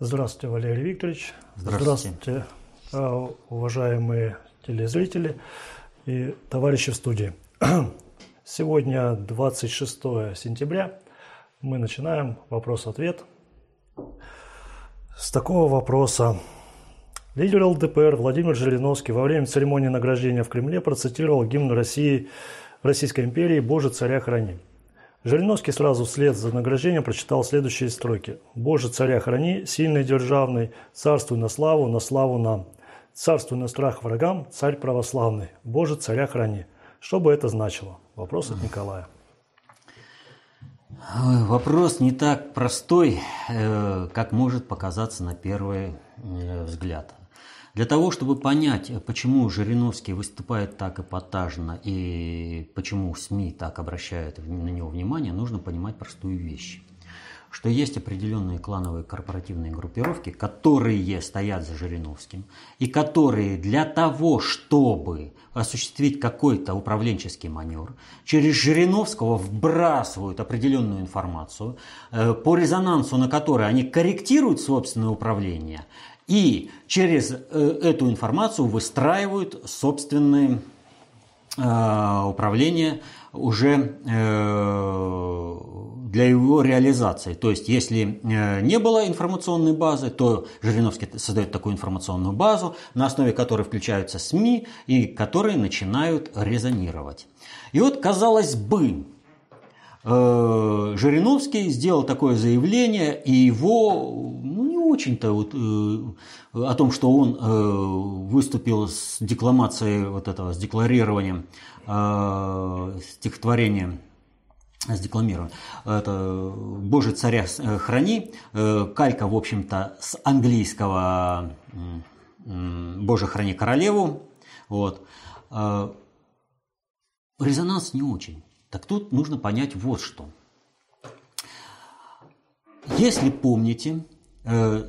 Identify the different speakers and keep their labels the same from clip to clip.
Speaker 1: Здравствуйте, Валерий Викторович.
Speaker 2: Здравствуйте.
Speaker 1: Здравствуйте, а, уважаемые телезрители и товарищи в студии. Сегодня 26 сентября. Мы начинаем вопрос-ответ. С такого вопроса. Лидер ЛДПР Владимир Жириновский во время церемонии награждения в Кремле процитировал гимн России, Российской империи «Боже, царя храни». Жириновский сразу вслед за награждением прочитал следующие строки. «Боже, царя храни, сильный державный, царствуй на славу, на славу нам. Царствуй на страх врагам, царь православный. Боже, царя храни». Что бы это значило? Вопрос от Николая.
Speaker 2: Вопрос не так простой, э, как может показаться на первый э, взгляд. Для того, чтобы понять, почему Жириновский выступает так эпатажно и почему СМИ так обращают на него внимание, нужно понимать простую вещь что есть определенные клановые корпоративные группировки, которые стоят за Жириновским, и которые для того, чтобы осуществить какой-то управленческий маневр, через Жириновского вбрасывают определенную информацию, э, по резонансу на которой они корректируют собственное управление и через э, эту информацию выстраивают собственные э, управления уже э, для его реализации. То есть, если не было информационной базы, то Жириновский создает такую информационную базу, на основе которой включаются СМИ и которые начинают резонировать. И вот, казалось бы, Жириновский сделал такое заявление, и его ну, очень-то вот, э, о том, что он э, выступил с декламацией вот этого, с декларированием э, стихотворения с декламированием. Это «Боже царя э, храни», э, калька, в общем-то, с английского «Боже храни королеву». Вот. Э, резонанс не очень. Так тут нужно понять вот что. Если помните, Э,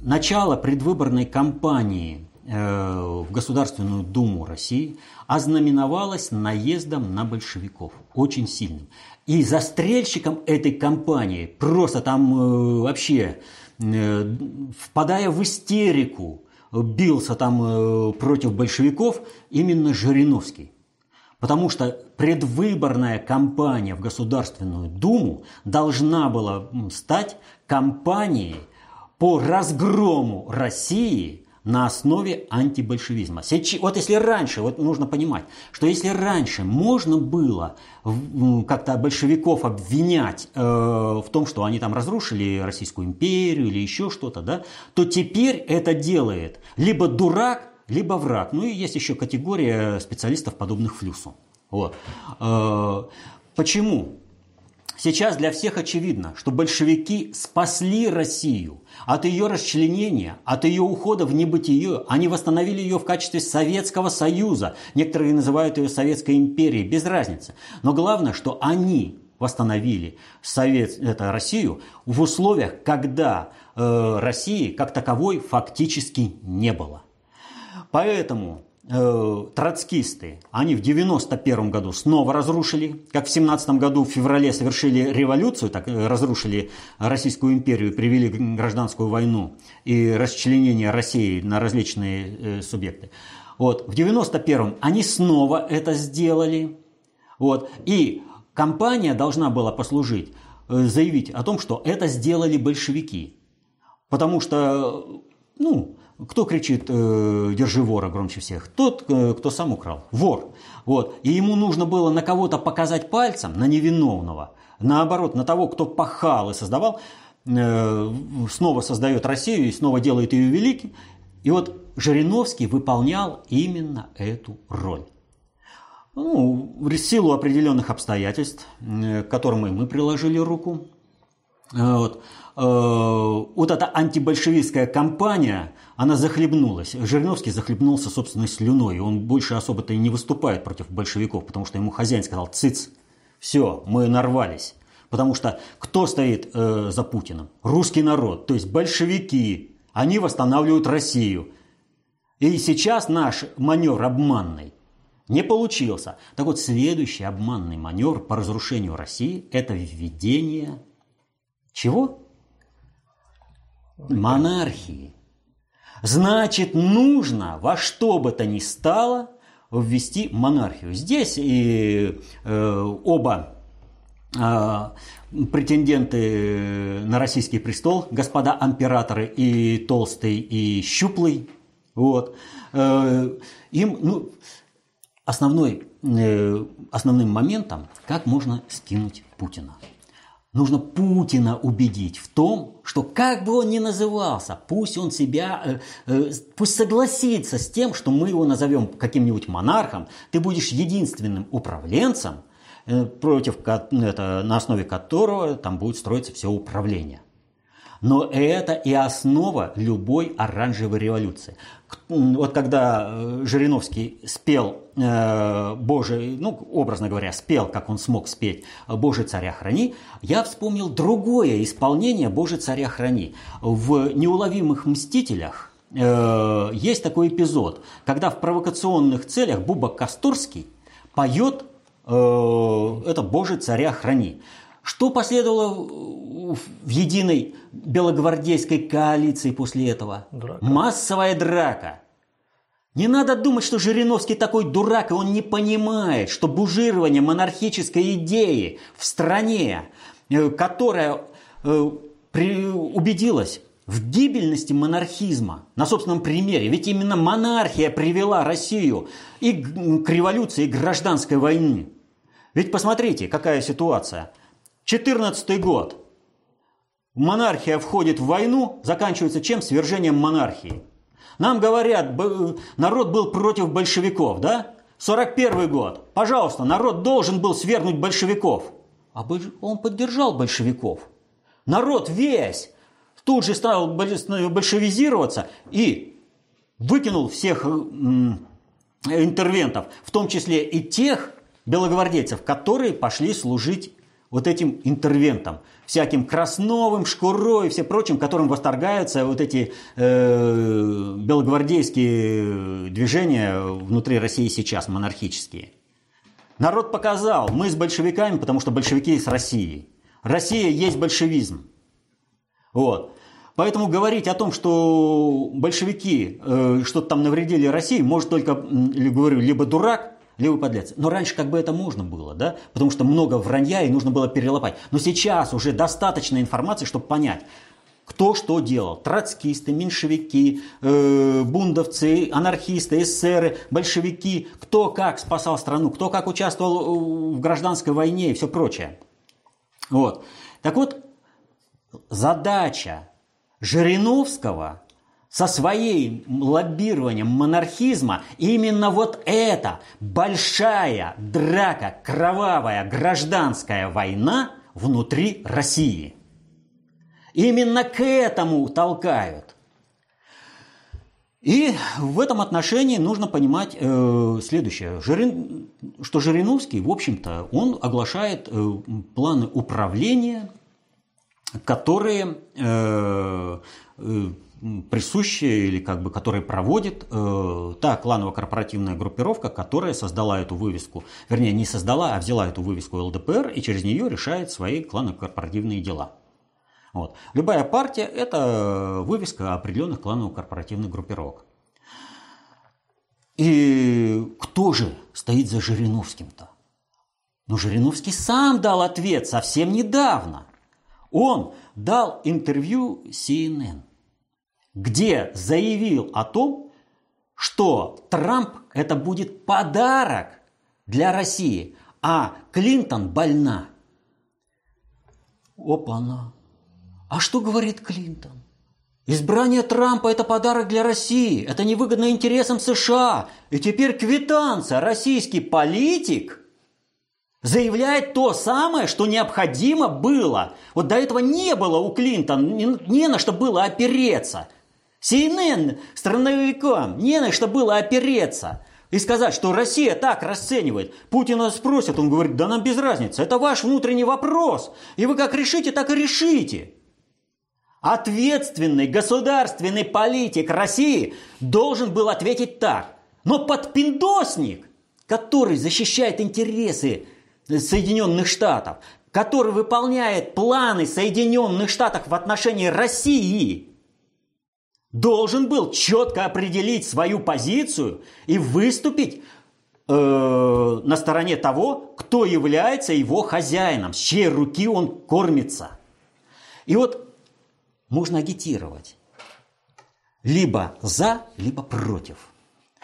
Speaker 2: начало предвыборной кампании э, в Государственную Думу России ознаменовалось наездом на большевиков, очень сильным. И застрельщиком этой кампании, просто там э, вообще впадая в истерику, бился там против большевиков именно Жириновский. Потому что предвыборная кампания в Государственную Думу должна была стать кампанией по разгрому России на основе антибольшевизма. Вот если раньше, вот нужно понимать, что если раньше можно было как-то большевиков обвинять э, в том, что они там разрушили Российскую империю или еще что-то, да, то теперь это делает либо дурак, либо враг. Ну и есть еще категория специалистов, подобных Флюсу. Вот. Э, почему? Сейчас для всех очевидно, что большевики спасли Россию от ее расчленения, от ее ухода в небытие. Они восстановили ее в качестве Советского Союза. Некоторые называют ее Советской империей, без разницы. Но главное, что они восстановили Совет, это Россию в условиях, когда э, России как таковой фактически не было. Поэтому э, троцкисты, они в 91 году снова разрушили, как в 17 году в феврале совершили революцию, так э, разрушили Российскую империю, привели гражданскую войну и расчленение России на различные э, субъекты. Вот, в 91 они снова это сделали. Вот, и компания должна была послужить, э, заявить о том, что это сделали большевики. Потому что, ну, кто кричит э, «держи вора» громче всех? Тот, э, кто сам украл. Вор. Вот. И ему нужно было на кого-то показать пальцем, на невиновного. Наоборот, на того, кто пахал и создавал, э, снова создает Россию и снова делает ее великим. И вот Жириновский выполнял именно эту роль. Ну, в силу определенных обстоятельств, к которым и мы приложили руку, вот, вот эта антибольшевистская кампания – она захлебнулась. Жириновский захлебнулся собственной слюной. Он больше особо-то и не выступает против большевиков, потому что ему хозяин сказал «Цыц, все, мы нарвались». Потому что кто стоит э, за Путиным? Русский народ, то есть большевики. Они восстанавливают Россию. И сейчас наш маневр обманный не получился. Так вот, следующий обманный маневр по разрушению России – это введение чего? Монархии. Значит, нужно во что бы то ни стало ввести монархию. Здесь и э, оба э, претенденты на российский престол, господа императоры, и Толстый, и Щуплый, вот, э, им, ну, основной, э, основным моментом, как можно скинуть Путина. Нужно Путина убедить в том, что как бы он ни назывался, пусть он себя, э, э, пусть согласится с тем, что мы его назовем каким-нибудь монархом, ты будешь единственным управленцем, э, против, это, на основе которого там будет строиться все управление. Но это и основа любой оранжевой революции. Вот когда э, Жириновский спел э, Божий, ну, образно говоря, спел, как он смог спеть «Боже, царя храни», я вспомнил другое исполнение «Боже, царя храни». В «Неуловимых мстителях» э, есть такой эпизод, когда в провокационных целях Буба Косторский поет это «Боже, царя храни». Что последовало в единой белогвардейской коалиции после этого? Драка. Массовая драка. Не надо думать, что Жириновский такой дурак, и он не понимает, что бужирование монархической идеи в стране, э, которая э, убедилась в гибельности монархизма на собственном примере. Ведь именно монархия привела Россию и к революции, и к гражданской войне. Ведь посмотрите, какая ситуация – 14 год. Монархия входит в войну, заканчивается чем? Свержением монархии. Нам говорят, народ был против большевиков, да? 41 год. Пожалуйста, народ должен был свергнуть большевиков. А он поддержал большевиков. Народ весь тут же стал большевизироваться и выкинул всех интервентов, в том числе и тех белогвардейцев, которые пошли служить вот этим интервентам, всяким Красновым, Шкурой и все прочим, которым восторгаются вот эти э, белогвардейские движения внутри России сейчас, монархические. Народ показал, мы с большевиками, потому что большевики с Россией. Россия есть большевизм. Вот. Поэтому говорить о том, что большевики э, что-то там навредили России, может только, говорю, либо дурак, левый подлец. Но раньше как бы это можно было, да, потому что много вранья и нужно было перелопать. Но сейчас уже достаточно информации, чтобы понять, кто что делал. Троцкисты, меньшевики, э, бундовцы, анархисты, эсеры, большевики. Кто как спасал страну, кто как участвовал э, в гражданской войне и все прочее. Вот. Так вот, задача Жириновского со своей лоббированием монархизма именно вот эта большая драка, кровавая гражданская война внутри России. Именно к этому толкают. И в этом отношении нужно понимать э, следующее, Жирин, что Жириновский, в общем-то, он оглашает э, планы управления, которые э, э присущие или как бы которые проводит э, та кланово-корпоративная группировка, которая создала эту вывеску, вернее не создала, а взяла эту вывеску ЛДПР и через нее решает свои кланово-корпоративные дела. Вот. Любая партия – это вывеска определенных кланово-корпоративных группировок. И кто же стоит за Жириновским-то? Ну, Жириновский сам дал ответ совсем недавно. Он дал интервью CNN – где заявил о том, что Трамп это будет подарок для России, а Клинтон больна. Опа-на. А что говорит Клинтон? Избрание Трампа – это подарок для России, это невыгодно интересам США. И теперь квитанция. Российский политик заявляет то самое, что необходимо было. Вот до этого не было у Клинтона, не, на что было опереться. CNN страновикам не на что было опереться и сказать, что Россия так расценивает. Путина спросят, он говорит, да нам без разницы, это ваш внутренний вопрос, и вы как решите, так и решите. Ответственный государственный политик России должен был ответить так. Но подпиндосник, который защищает интересы Соединенных Штатов, который выполняет планы Соединенных Штатов в отношении России – должен был четко определить свою позицию и выступить э, на стороне того, кто является его хозяином, с чьей руки он кормится. И вот можно агитировать либо за, либо против.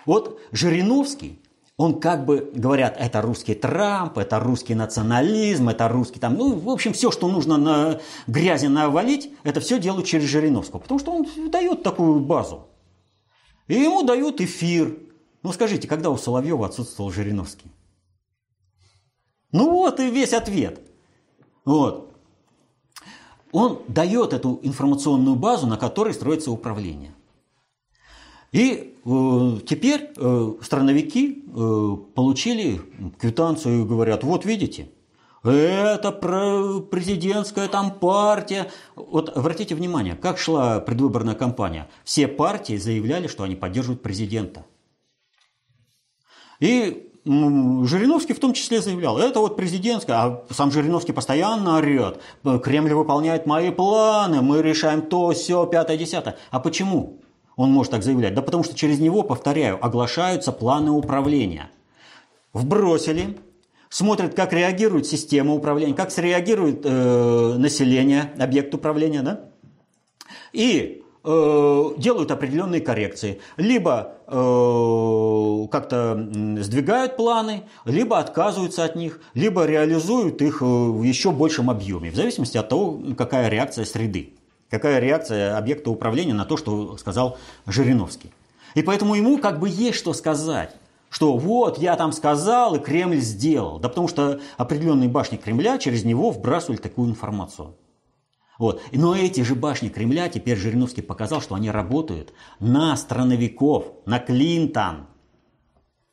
Speaker 2: Вот Жириновский, он как бы, говорят, это русский Трамп, это русский национализм, это русский там, ну, в общем, все, что нужно на грязи навалить, это все делают через Жириновского, потому что он дает такую базу. И ему дают эфир. Ну, скажите, когда у Соловьева отсутствовал Жириновский? Ну вот и весь ответ. Вот. Он дает эту информационную базу, на которой строится управление. И теперь э, страновики э, получили квитанцию и говорят, вот видите, это президентская там партия. Вот обратите внимание, как шла предвыборная кампания. Все партии заявляли, что они поддерживают президента. И Жириновский в том числе заявлял, это вот президентская, а сам Жириновский постоянно орет, Кремль выполняет мои планы, мы решаем то, все, пятое, десятое. А почему? Он может так заявлять? Да потому что через него, повторяю, оглашаются планы управления. Вбросили, смотрят, как реагирует система управления, как среагирует э, население, объект управления, да? И э, делают определенные коррекции. Либо э, как-то сдвигают планы, либо отказываются от них, либо реализуют их э, в еще большем объеме, в зависимости от того, какая реакция среды. Какая реакция объекта управления на то, что сказал Жириновский. И поэтому ему как бы есть что сказать. Что вот, я там сказал, и Кремль сделал. Да потому что определенные башни Кремля через него вбрасывали такую информацию. Вот. Но эти же башни Кремля, теперь Жириновский показал, что они работают на страновиков, на Клинтон,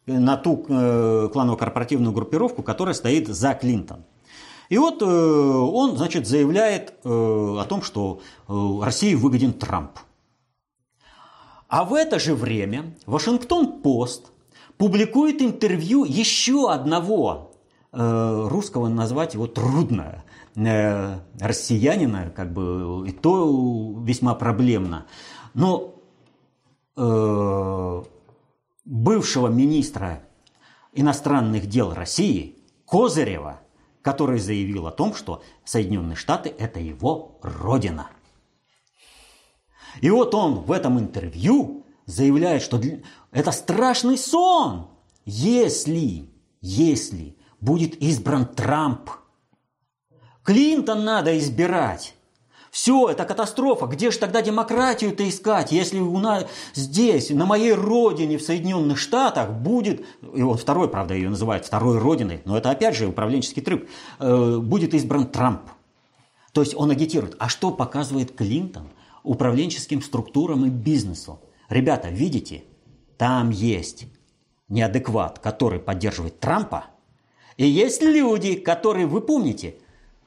Speaker 2: на ту э, кланово-корпоративную группировку, которая стоит за Клинтон. И вот э, он, значит, заявляет э, о том, что э, России выгоден Трамп. А в это же время Вашингтон-Пост публикует интервью еще одного русского назвать его трудно, россиянина, как бы и то весьма проблемно. Но бывшего министра иностранных дел России Козырева – который заявил о том, что Соединенные Штаты – это его родина. И вот он в этом интервью заявляет, что это страшный сон, если, если будет избран Трамп. Клинтон надо избирать. Все, это катастрофа. Где же тогда демократию-то искать, если у нас здесь, на моей родине, в Соединенных Штатах, будет, и вот второй, правда, ее называют второй родиной, но это опять же управленческий трюк, э, будет избран Трамп. То есть он агитирует. А что показывает Клинтон управленческим структурам и бизнесу? Ребята, видите, там есть неадекват, который поддерживает Трампа, и есть люди, которые, вы помните,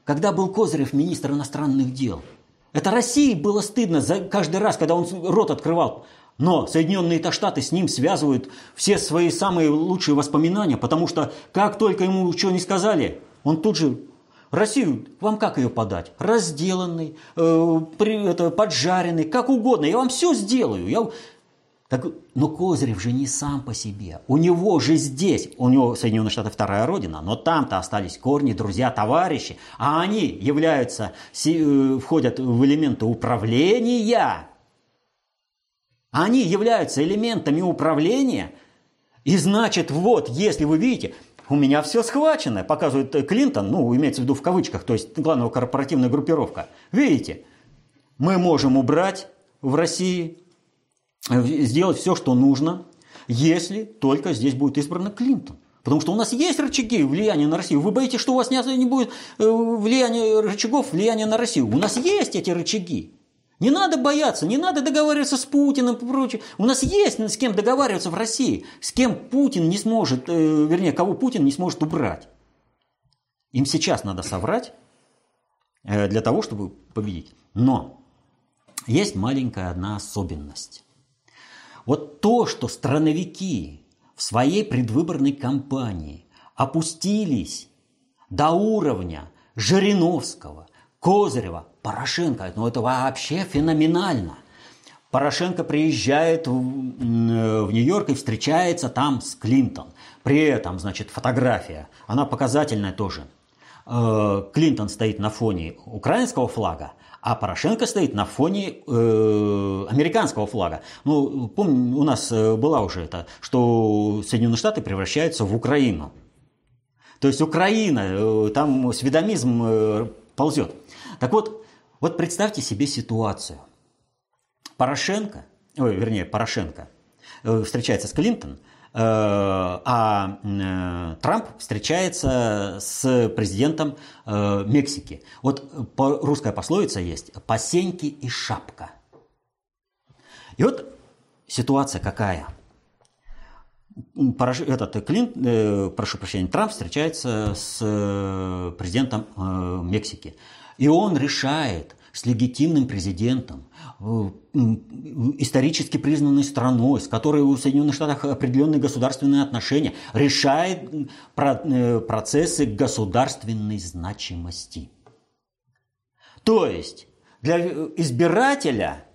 Speaker 2: когда был Козырев министр иностранных дел – это России было стыдно за каждый раз, когда он рот открывал. Но Соединенные Штаты с ним связывают все свои самые лучшие воспоминания, потому что как только ему что не сказали, он тут же Россию, вам как ее подать? Разделанный, э, при, это, поджаренный, как угодно. Я вам все сделаю. Я, так, но Козырев же не сам по себе. У него же здесь, у него Соединенные Штаты вторая родина, но там-то остались корни, друзья, товарищи, а они являются, э, входят в элементы управления. Они являются элементами управления. И значит, вот, если вы видите, у меня все схвачено, показывает Клинтон, ну, имеется в виду в кавычках, то есть главная корпоративная группировка. Видите, мы можем убрать в России сделать все, что нужно, если только здесь будет избран Клинтон. Потому что у нас есть рычаги влияния на Россию. Вы боитесь, что у вас не будет э, влияния рычагов влияния на Россию. У нас есть эти рычаги. Не надо бояться, не надо договариваться с Путиным и прочее. У нас есть с кем договариваться в России, с кем Путин не сможет, э, вернее, кого Путин не сможет убрать. Им сейчас надо соврать э, для того, чтобы победить. Но есть маленькая одна особенность. Вот то, что страновики в своей предвыборной кампании опустились до уровня Жириновского, Козырева, Порошенко, ну это вообще феноменально. Порошенко приезжает в, в Нью-Йорк и встречается там с Клинтон. При этом, значит, фотография, она показательная тоже. Э, Клинтон стоит на фоне украинского флага, а Порошенко стоит на фоне э, американского флага. Ну, помню, у нас э, была уже это, что Соединенные Штаты превращаются в Украину. То есть Украина, э, там сведомизм э, ползет. Так вот, вот представьте себе ситуацию. Порошенко, ой, вернее, Порошенко встречается с Клинтон, а Трамп встречается с президентом Мексики. Вот русская пословица есть «посеньки и шапка». И вот ситуация какая – этот Клинт, э, прошу прощения, Трамп встречается с э, президентом э, Мексики. И он решает с легитимным президентом, исторически признанной страной, с которой у Соединенных Штатов определенные государственные отношения, решает процессы государственной значимости. То есть для избирателя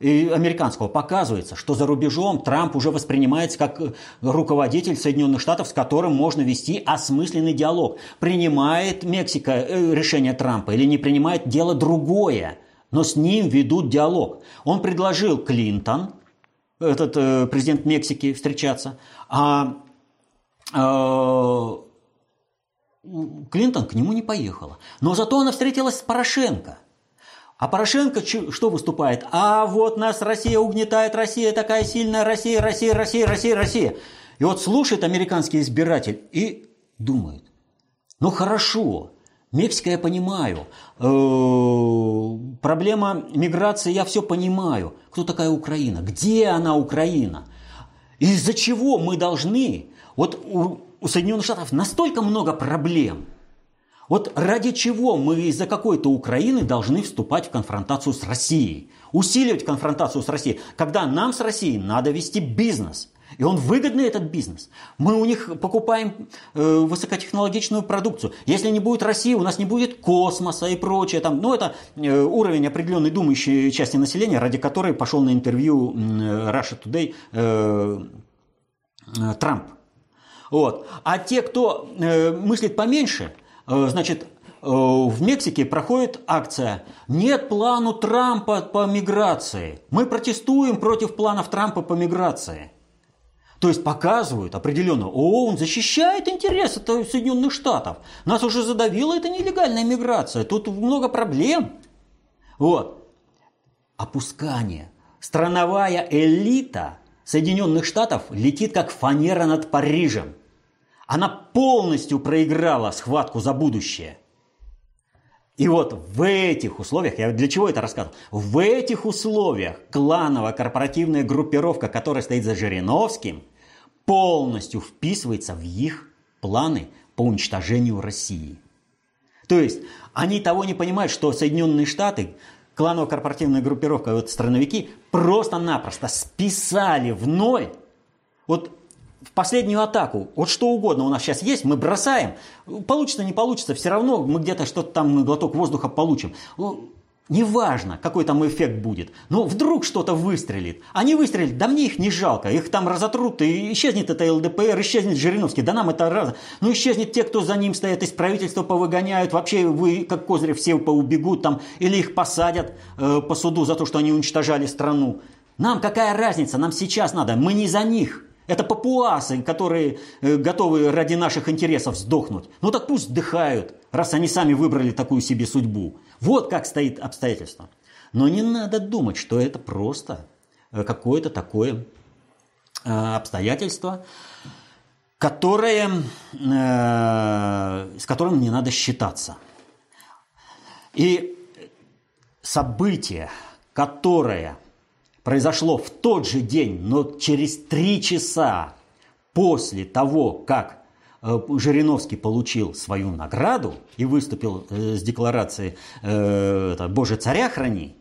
Speaker 2: и американского показывается, что за рубежом Трамп уже воспринимается как руководитель Соединенных Штатов, с которым можно вести осмысленный диалог. Принимает Мексика э, решение Трампа или не принимает, дело другое. Но с ним ведут диалог. Он предложил Клинтон, этот э, президент Мексики, встречаться, а э, Клинтон к нему не поехала. Но зато она встретилась с Порошенко. А Порошенко что выступает? А вот нас Россия угнетает, Россия такая сильная, Россия, Россия, Россия, Россия, Россия. И вот слушает американский избиратель и думает, ну хорошо, Мексика я понимаю, э, проблема миграции я все понимаю. Кто такая Украина? Где она Украина? Из-за чего мы должны? Вот у, у Соединенных Штатов настолько много проблем – вот ради чего мы из-за какой-то Украины должны вступать в конфронтацию с Россией, усиливать конфронтацию с Россией, когда нам с Россией надо вести бизнес. И он выгодный, этот бизнес. Мы у них покупаем э, высокотехнологичную продукцию. Если не будет России, у нас не будет космоса и прочее. Там, ну, это э, уровень определенной думающей части населения, ради которой пошел на интервью э, Russia Today э, э, Трамп. Вот. А те, кто э, мыслит поменьше – значит, э, в Мексике проходит акция «Нет плану Трампа по миграции». Мы протестуем против планов Трампа по миграции. То есть показывают определенно, о, он защищает интересы Соединенных Штатов. Нас уже задавила эта нелегальная миграция. Тут много проблем. Вот. Опускание. Страновая элита Соединенных Штатов летит как фанера над Парижем. Она полностью проиграла схватку за будущее. И вот в этих условиях, я для чего это рассказывал? В этих условиях клановая корпоративная группировка, которая стоит за Жириновским, полностью вписывается в их планы по уничтожению России. То есть они того не понимают, что Соединенные Штаты, клановая корпоративная группировка, вот страновики, просто-напросто списали в ноль вот в последнюю атаку, вот что угодно у нас сейчас есть, мы бросаем. Получится, не получится, все равно мы где-то что-то там, глоток воздуха получим. Ну, неважно, какой там эффект будет. Но вдруг что-то выстрелит. Они выстрелят, да мне их не жалко. Их там разотрут, и исчезнет это ЛДПР, исчезнет Жириновский. Да нам это раз. Ну, исчезнет те, кто за ним стоят, из правительства повыгоняют. Вообще, вы, как козыри, все поубегут там. Или их посадят э, по суду за то, что они уничтожали страну. Нам какая разница? Нам сейчас надо. Мы не за них. Это папуасы, которые э, готовы ради наших интересов сдохнуть. Ну так пусть вдыхают, раз они сами выбрали такую себе судьбу. Вот как стоит обстоятельство. Но не надо думать, что это просто э, какое-то такое э, обстоятельство, которое, с которым не надо считаться. И событие, которое произошло в тот же день, но через три часа после того, как э, Жириновский получил свою награду и выступил э, с декларацией э, «Боже, царя храни»,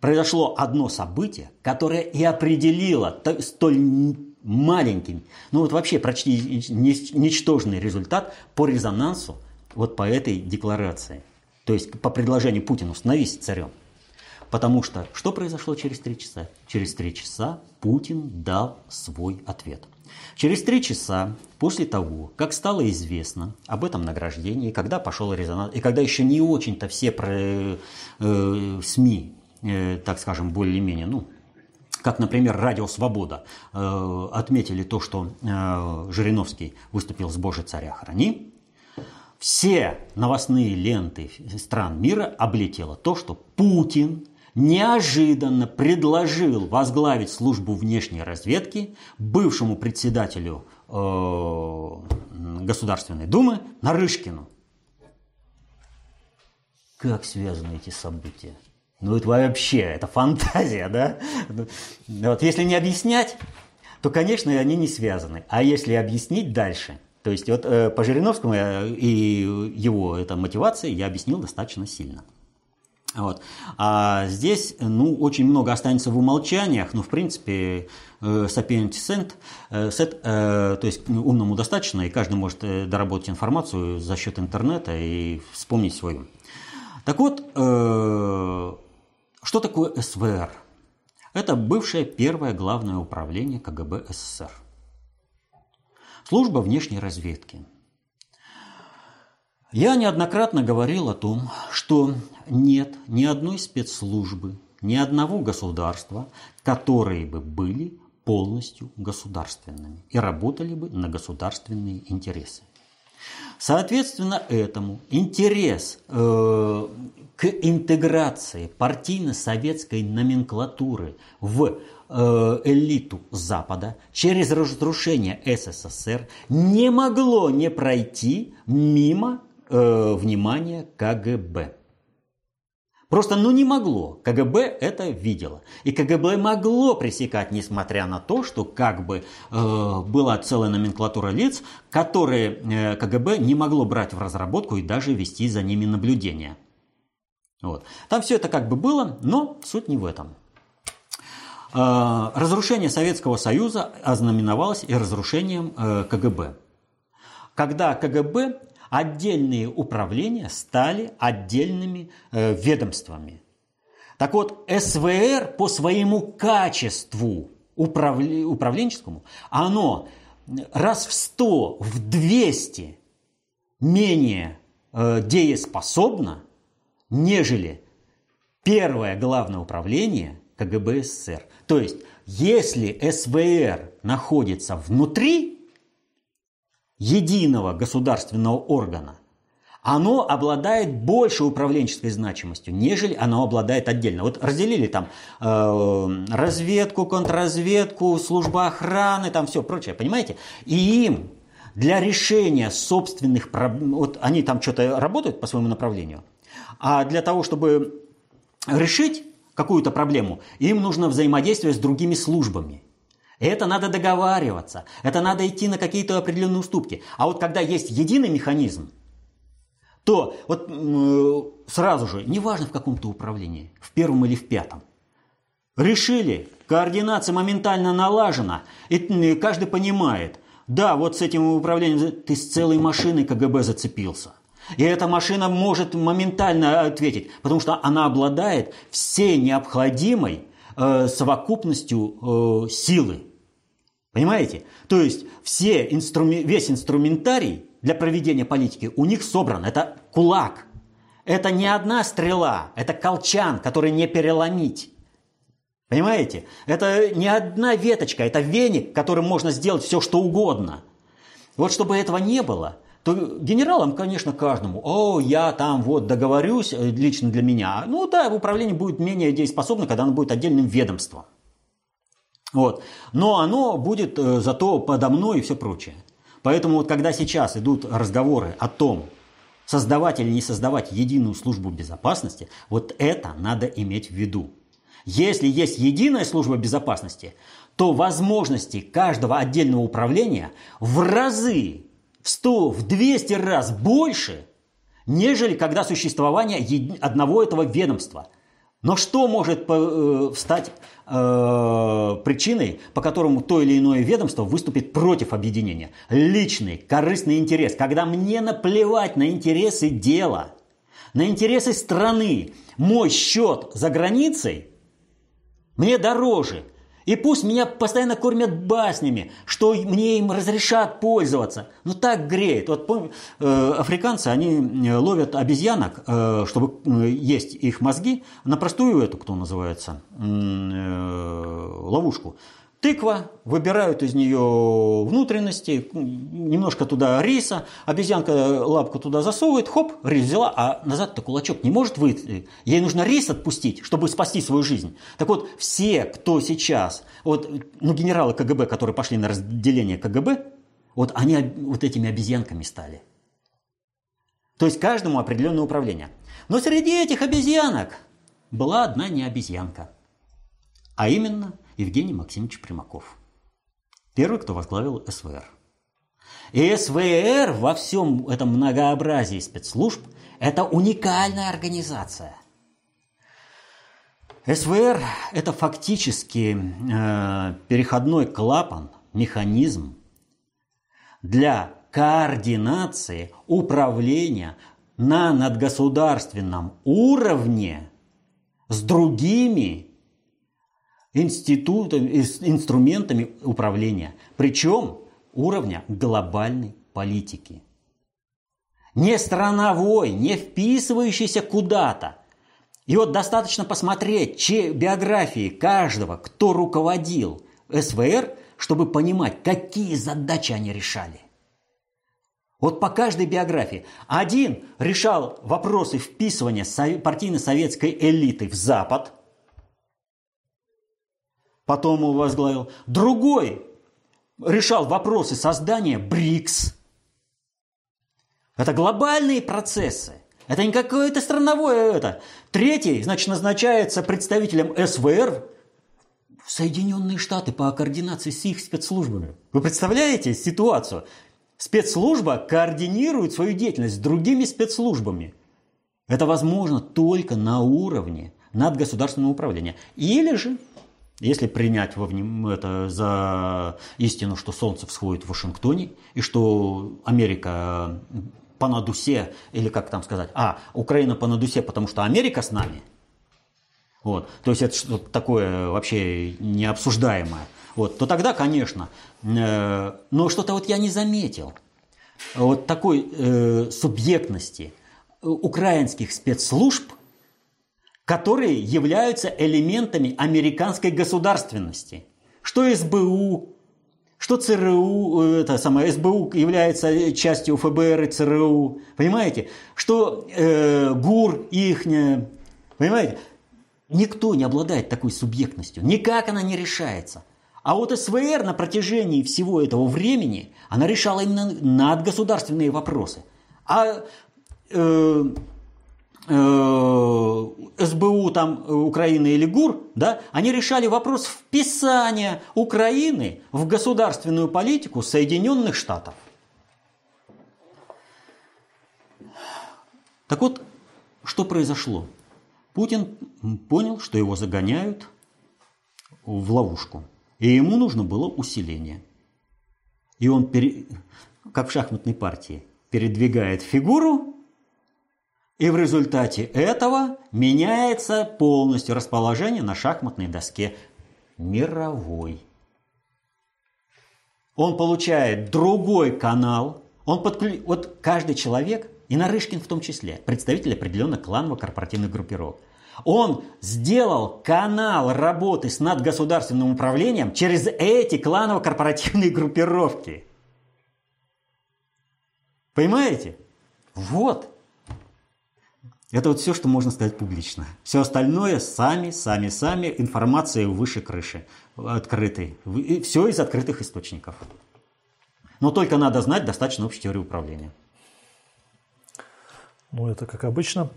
Speaker 2: произошло одно событие, которое и определило столь маленький, ну вот вообще почти ничтожный результат по резонансу вот по этой декларации. То есть по предложению Путина становись царем. Потому что что произошло через три часа? Через три часа Путин дал свой ответ. Через три часа после того, как стало известно об этом награждении, когда пошел резонанс, и когда еще не очень-то все про, э, СМИ, э, так скажем, более-менее, ну, как, например, Радио Свобода э, отметили то, что э, Жириновский выступил с «Боже, царя храни», все новостные ленты стран мира облетело то, что Путин неожиданно предложил возглавить службу внешней разведки бывшему председателю э, Государственной Думы Нарышкину. Как связаны эти события? Ну это вообще, это фантазия, да? Вот если не объяснять, то, конечно, они не связаны. А если объяснить дальше, то есть вот э, по Жириновскому и его это мотивации я объяснил достаточно сильно. Вот. А здесь, ну, очень много останется в умолчаниях, но, в принципе, sapient сент, сет, то есть умному достаточно, и каждый может э, доработать информацию за счет интернета и вспомнить свою. Так вот, э, что такое СВР? Это бывшее первое главное управление КГБ СССР. Служба внешней разведки. Я неоднократно говорил о том, что нет ни одной спецслужбы, ни одного государства, которые бы были полностью государственными и работали бы на государственные интересы. Соответственно этому интерес э, к интеграции партийно-советской номенклатуры в э, элиту Запада через разрушение СССР не могло не пройти мимо э, внимания КГБ. Просто ну не могло. КГБ это видело. И КГБ могло пресекать, несмотря на то, что как бы э, была целая номенклатура лиц, которые э, КГБ не могло брать в разработку и даже вести за ними наблюдение. Вот. Там все это как бы было, но суть не в этом. Э, разрушение Советского Союза ознаменовалось и разрушением э, КГБ. Когда КГБ отдельные управления стали отдельными э, ведомствами. Так вот, СВР по своему качеству управля... управленческому, оно раз в 100, в 200 менее э, дееспособно, нежели первое главное управление КГБ СССР. То есть, если СВР находится внутри единого государственного органа, оно обладает большей управленческой значимостью, нежели оно обладает отдельно. Вот разделили там э, разведку, контрразведку, служба охраны, там все прочее, понимаете? И им для решения собственных проблем, вот они там что-то работают по своему направлению, а для того, чтобы решить какую-то проблему, им нужно взаимодействие с другими службами – это надо договариваться, это надо идти на какие-то определенные уступки. А вот когда есть единый механизм, то вот э, сразу же, неважно в каком-то управлении, в первом или в пятом, решили, координация моментально налажена, и каждый понимает, да, вот с этим управлением ты с целой машиной КГБ зацепился. И эта машина может моментально ответить, потому что она обладает всей необходимой э, совокупностью э, силы. Понимаете? То есть все инструмен, весь инструментарий для проведения политики у них собран. Это кулак. Это не одна стрела, это колчан, который не переломить. Понимаете? Это не одна веточка, это веник, которым можно сделать все, что угодно. Вот чтобы этого не было, то генералам, конечно, каждому, о, я там вот договорюсь э, лично для меня. Ну да, управление будет менее дееспособно, когда оно будет отдельным ведомством. Вот. Но оно будет э, зато подо мной и все прочее. Поэтому вот когда сейчас идут разговоры о том, создавать или не создавать единую службу безопасности, вот это надо иметь в виду. Если есть единая служба безопасности, то возможности каждого отдельного управления в разы, в 100, в 200 раз больше, нежели когда существование одного этого ведомства – но что может э, стать э, причиной, по которому то или иное ведомство выступит против объединения? Личный, корыстный интерес, когда мне наплевать на интересы дела. на интересы страны мой счет за границей мне дороже. И пусть меня постоянно кормят баснями, что мне им разрешат пользоваться. Но так греет. Вот помню, э, африканцы, они э, ловят обезьянок, э, чтобы э, есть их мозги, на простую эту, кто называется, э, ловушку. Тыква, выбирают из нее внутренности, немножко туда риса, обезьянка лапку туда засовывает, хоп, рис взяла, а назад-то кулачок не может выйти. Ей нужно рис отпустить, чтобы спасти свою жизнь. Так вот, все, кто сейчас, вот, ну, генералы КГБ, которые пошли на разделение КГБ, вот они вот этими обезьянками стали. То есть каждому определенное управление. Но среди этих обезьянок была одна не обезьянка, а именно – Евгений Максимович Примаков. Первый, кто возглавил СВР. И СВР во всем этом многообразии спецслужб – это уникальная организация. СВР – это фактически э, переходной клапан, механизм для координации управления на надгосударственном уровне с другими институтами, инструментами управления, причем уровня глобальной политики. Не страновой, не вписывающийся куда-то. И вот достаточно посмотреть че, биографии каждого, кто руководил СВР, чтобы понимать, какие задачи они решали. Вот по каждой биографии. Один решал вопросы вписывания партийно-советской элиты в Запад – потом его возглавил. Другой решал вопросы создания БРИКС. Это глобальные процессы. Это не какое-то страновое это. Третий, значит, назначается представителем СВР в Соединенные Штаты по координации с их спецслужбами. Вы представляете ситуацию? Спецслужба координирует свою деятельность с другими спецслужбами. Это возможно только на уровне надгосударственного управления. Или же если принять во вним... это за истину, что Солнце всходит в Вашингтоне, и что Америка по надусе, или как там сказать, а, Украина по надусе, потому что Америка с нами, вот, то есть это что-то такое вообще необсуждаемое, вот, то тогда, конечно, э, но что-то вот я не заметил, вот такой э, субъектности украинских спецслужб которые являются элементами американской государственности. Что СБУ, что ЦРУ, это самое СБУ является частью ФБР и ЦРУ, понимаете? Что э, ГУР ихняя, понимаете? Никто не обладает такой субъектностью, никак она не решается. А вот СВР на протяжении всего этого времени, она решала именно надгосударственные вопросы. А э, Э, СБУ там э, Украины или ГУР, да, они решали вопрос вписания Украины в государственную политику Соединенных Штатов. Так вот, что произошло? Путин понял, что его загоняют в ловушку, и ему нужно было усиление. И он, пере... как в шахматной партии, передвигает фигуру и в результате этого меняется полностью расположение на шахматной доске мировой. Он получает другой канал. Он подклю... Вот каждый человек, и Нарышкин в том числе, представитель определенных кланово-корпоративных группировок, он сделал канал работы с надгосударственным управлением через эти кланово-корпоративные группировки. Понимаете? Вот. Это вот все, что можно сказать публично. Все остальное сами, сами, сами, информация выше крыши, открытой. Все из открытых источников. Но только надо знать достаточно общей теории управления.
Speaker 1: Ну, это как обычно.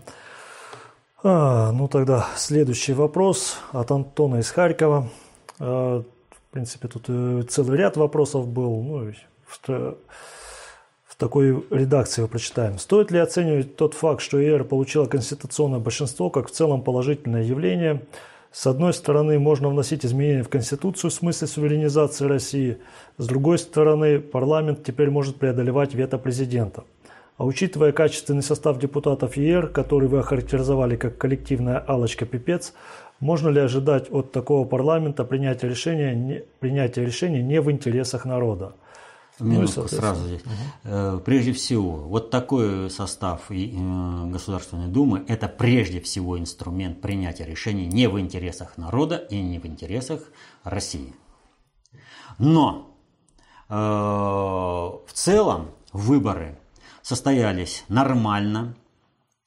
Speaker 1: А, ну, тогда следующий вопрос от Антона из Харькова. А, в принципе, тут э, целый ряд вопросов был. Ну, такой редакции его прочитаем. Стоит ли оценивать тот факт, что ИР получила конституционное большинство, как в целом положительное явление? С одной стороны, можно вносить изменения в Конституцию в смысле суверенизации России. С другой стороны, парламент теперь может преодолевать вето президента. А учитывая качественный состав депутатов ЕР, который вы охарактеризовали как коллективная алочка-пипец, можно ли ожидать от такого парламента принятия решения, не, принятия решений не в интересах народа?
Speaker 2: Минутку ну, сразу здесь. Угу. Прежде всего, вот такой состав э, Государственной Думы – это прежде всего инструмент принятия решений не в интересах народа и не в интересах России. Но э, в целом выборы состоялись нормально,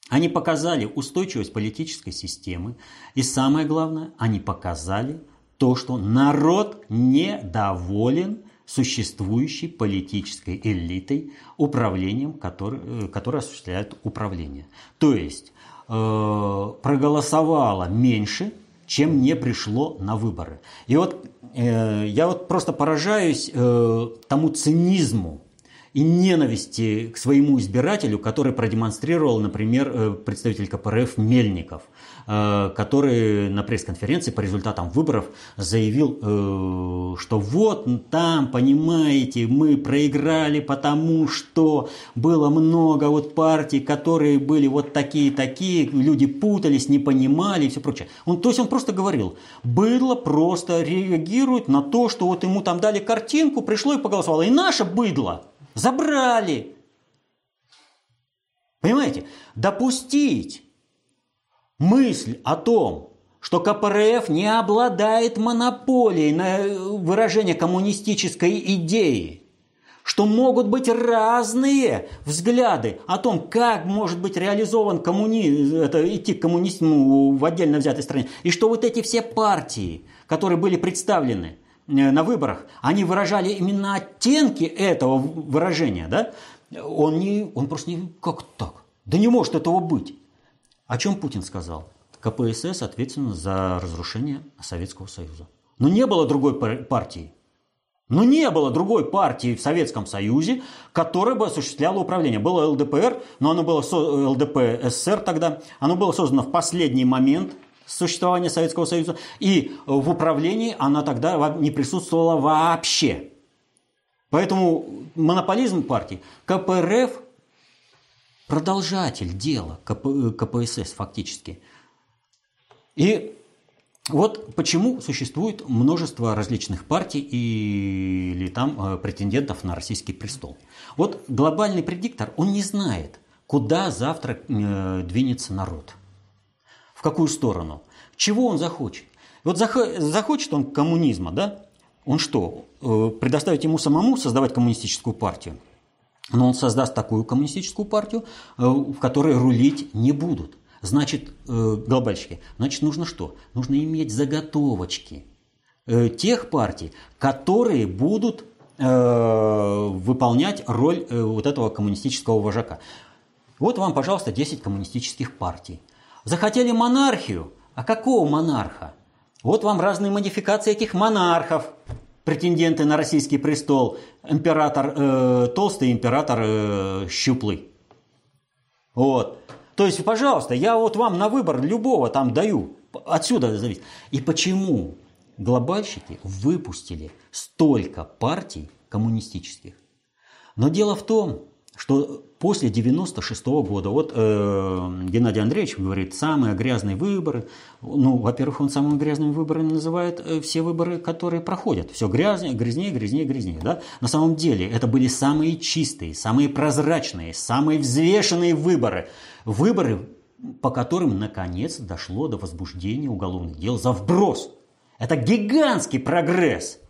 Speaker 2: они показали устойчивость политической системы, и самое главное, они показали то, что народ недоволен существующей политической элитой, управлением, который, э, который осуществляет управление. То есть э, проголосовало меньше, чем не пришло на выборы. И вот э, я вот просто поражаюсь э, тому цинизму, и ненависти к своему избирателю, который продемонстрировал, например, э, представитель КПРФ Мельников, э, который на пресс-конференции по результатам выборов заявил, э, что вот там, понимаете, мы проиграли, потому что было много вот партий, которые были вот такие-такие, люди путались, не понимали и все прочее. Он, то есть он просто говорил, быдло просто реагирует на то, что вот ему там дали картинку, пришло и поголосовало. И наше быдло – Забрали. Понимаете? Допустить мысль о том, что КПРФ не обладает монополией на выражение коммунистической идеи, что могут быть разные взгляды о том, как может быть реализован коммунизм, это идти к коммунизму в отдельно взятой стране, и что вот эти все партии, которые были представлены, Э, на выборах, они выражали именно оттенки этого выражения, да? Он, не, он просто не... Как так? Да не может этого быть. О чем Путин сказал? КПСС ответственна за разрушение Советского Союза. Но не было другой партии. Но не было другой партии в Советском Союзе, которая бы осуществляла управление. Было ЛДПР, но оно было ЛДП СССР тогда. Оно было создано в последний момент – существования Советского Союза, и в управлении она тогда не присутствовала вообще. Поэтому монополизм партии КПРФ продолжатель дела КП, КПСС фактически. И вот почему существует множество различных партий или там э, претендентов на российский престол. Вот глобальный предиктор, он не знает, куда завтра э, двинется народ – какую сторону? Чего он захочет? Вот захочет он коммунизма, да? Он что, э, предоставить ему самому создавать коммунистическую партию? Но он создаст такую коммунистическую партию, э, в которой рулить не будут. Значит, э, глобальщики, значит, нужно что? Нужно иметь заготовочки тех партий, которые будут выполнять роль вот этого коммунистического вожака. Вот вам, пожалуйста, 10 коммунистических партий – Захотели монархию? А какого монарха? Вот вам разные модификации этих монархов, претенденты на российский престол. Император э, толстый, император э, щуплый. Вот. То есть, пожалуйста, я вот вам на выбор любого там даю. Отсюда зависит. И почему глобальщики выпустили столько партий коммунистических? Но дело в том, что после 96 -го года, вот э, Геннадий Андреевич говорит, самые грязные выборы, ну, во-первых, он самыми грязными выборами называет э, все выборы, которые проходят. Все грязнее, грязнее, грязнее, грязнее. Да? На самом деле это были самые чистые, самые прозрачные, самые взвешенные выборы. Выборы, по которым, наконец, дошло до возбуждения уголовных дел за вброс. Это гигантский прогресс –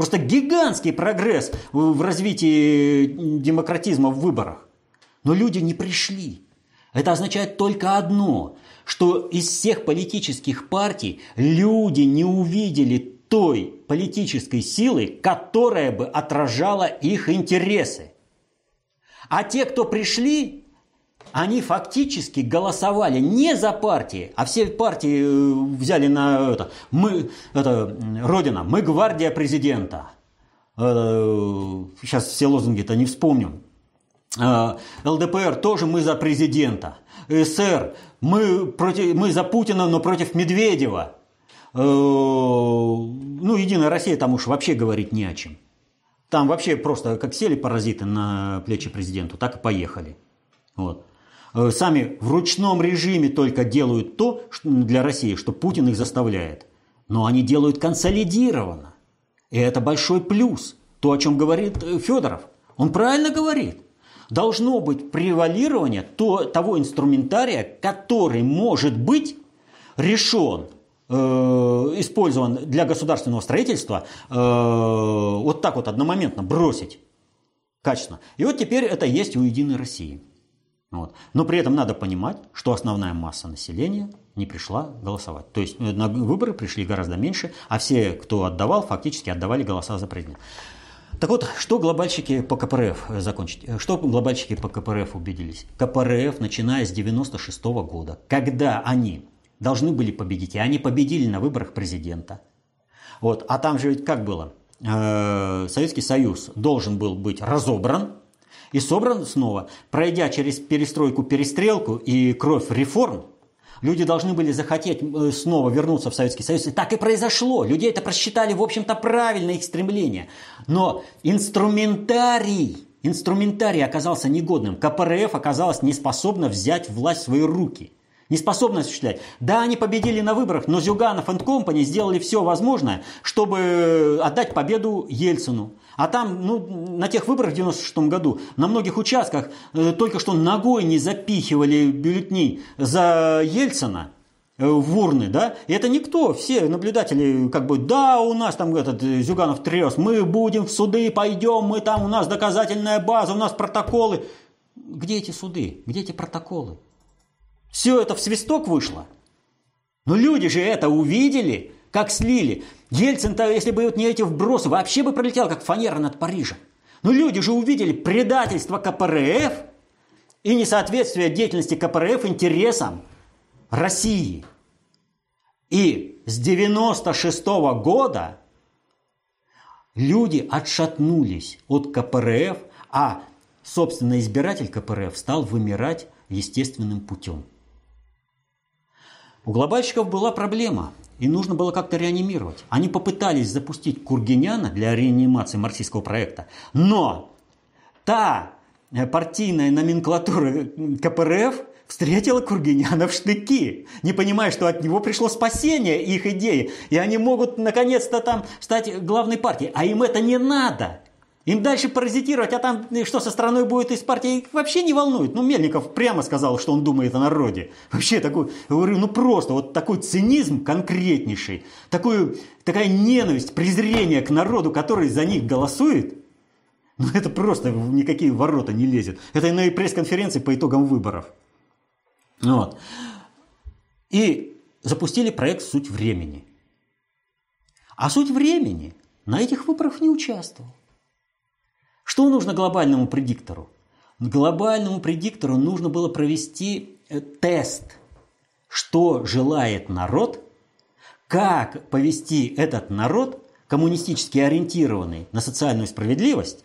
Speaker 2: Просто гигантский прогресс в развитии демократизма в выборах. Но люди не пришли. Это означает только одно, что из всех политических партий люди не увидели той политической силы, которая бы отражала их интересы. А те, кто пришли, они фактически голосовали не за партии, а все партии э, взяли на это, мы, это, Родина, мы гвардия президента. Э, сейчас все лозунги-то не вспомню. Э, ЛДПР тоже мы за президента. СССР мы, против, мы за Путина, но против Медведева. Ну, Единая Россия там уж вообще говорить не о чем. Там вообще просто как сели паразиты на плечи президенту, так и поехали. Вот. Э, сами в ручном режиме только делают то для России, что Путин их заставляет. Но они делают консолидированно. И это большой плюс. То, о чем говорит э, Федоров. Он правильно говорит. Должно быть превалирование то, того инструментария, который может быть решен э, использован для государственного строительства, э, вот так вот одномоментно бросить качественно. И вот теперь это есть у Единой России. Вот. Но при этом надо понимать, что основная масса населения не пришла голосовать. То есть э, на выборы пришли гораздо меньше, а все, кто отдавал, фактически отдавали голоса за президента. Так вот, что глобальщики по КПРФ э, закончить? Э, что глобальщики по КПРФ убедились? КПРФ, начиная с 96 -го года, когда они должны были победить, и они победили на выборах президента. Вот, а там же ведь как было? Советский Союз должен был быть разобран, и собран снова. Пройдя через перестройку-перестрелку и кровь реформ, люди должны были захотеть э, снова вернуться в Советский Союз. И так и произошло. Люди это просчитали, в общем-то, правильно их стремление. Но инструментарий, инструментарий оказался негодным. КПРФ оказалась неспособна взять власть в свои руки – не способны осуществлять. Да, они победили на выборах, но Зюганов и Компани сделали все возможное, чтобы отдать победу Ельцину. А там, ну, на тех выборах в 96 году, на многих участках э, только что ногой не запихивали бюллетни за Ельцина э, в урны, да, и это никто, все наблюдатели, как бы, да, у нас там этот э, Зюганов трес, мы будем в суды, пойдем, мы там, у нас доказательная база, у нас протоколы. Где эти суды, где эти протоколы? Все это в свисток вышло. Но люди же это увидели, как слили. Ельцин-то, если бы вот не эти вбросы, вообще бы пролетел, как фанера над Парижем. Но люди же увидели предательство КПРФ и несоответствие деятельности КПРФ интересам России. И с 96 -го года люди отшатнулись от КПРФ, а, собственно, избиратель КПРФ стал вымирать естественным путем. У глобальщиков была проблема – и нужно было как-то реанимировать. Они попытались запустить Кургиняна для реанимации марксистского проекта, но та э, партийная номенклатура КПРФ встретила Кургиняна в штыки, не понимая, что от него пришло спасение их идеи, и они могут наконец-то там стать главной партией, а им это не надо. Им дальше паразитировать, а там э, что со страной будет из партии, вообще не волнует. Ну, Мельников прямо сказал, что он думает о народе. Вообще такой, говорю, ну просто вот такой цинизм конкретнейший, такую, такая ненависть, презрение к народу, который за них голосует, ну это просто в никакие ворота не лезет. Это на пресс-конференции по итогам выборов. Вот. И запустили проект «Суть времени». А «Суть времени» на этих выборах не участвовал. Что нужно глобальному предиктору? Глобальному предиктору нужно было провести э, тест, что желает народ, как повести этот народ, коммунистически ориентированный на социальную справедливость,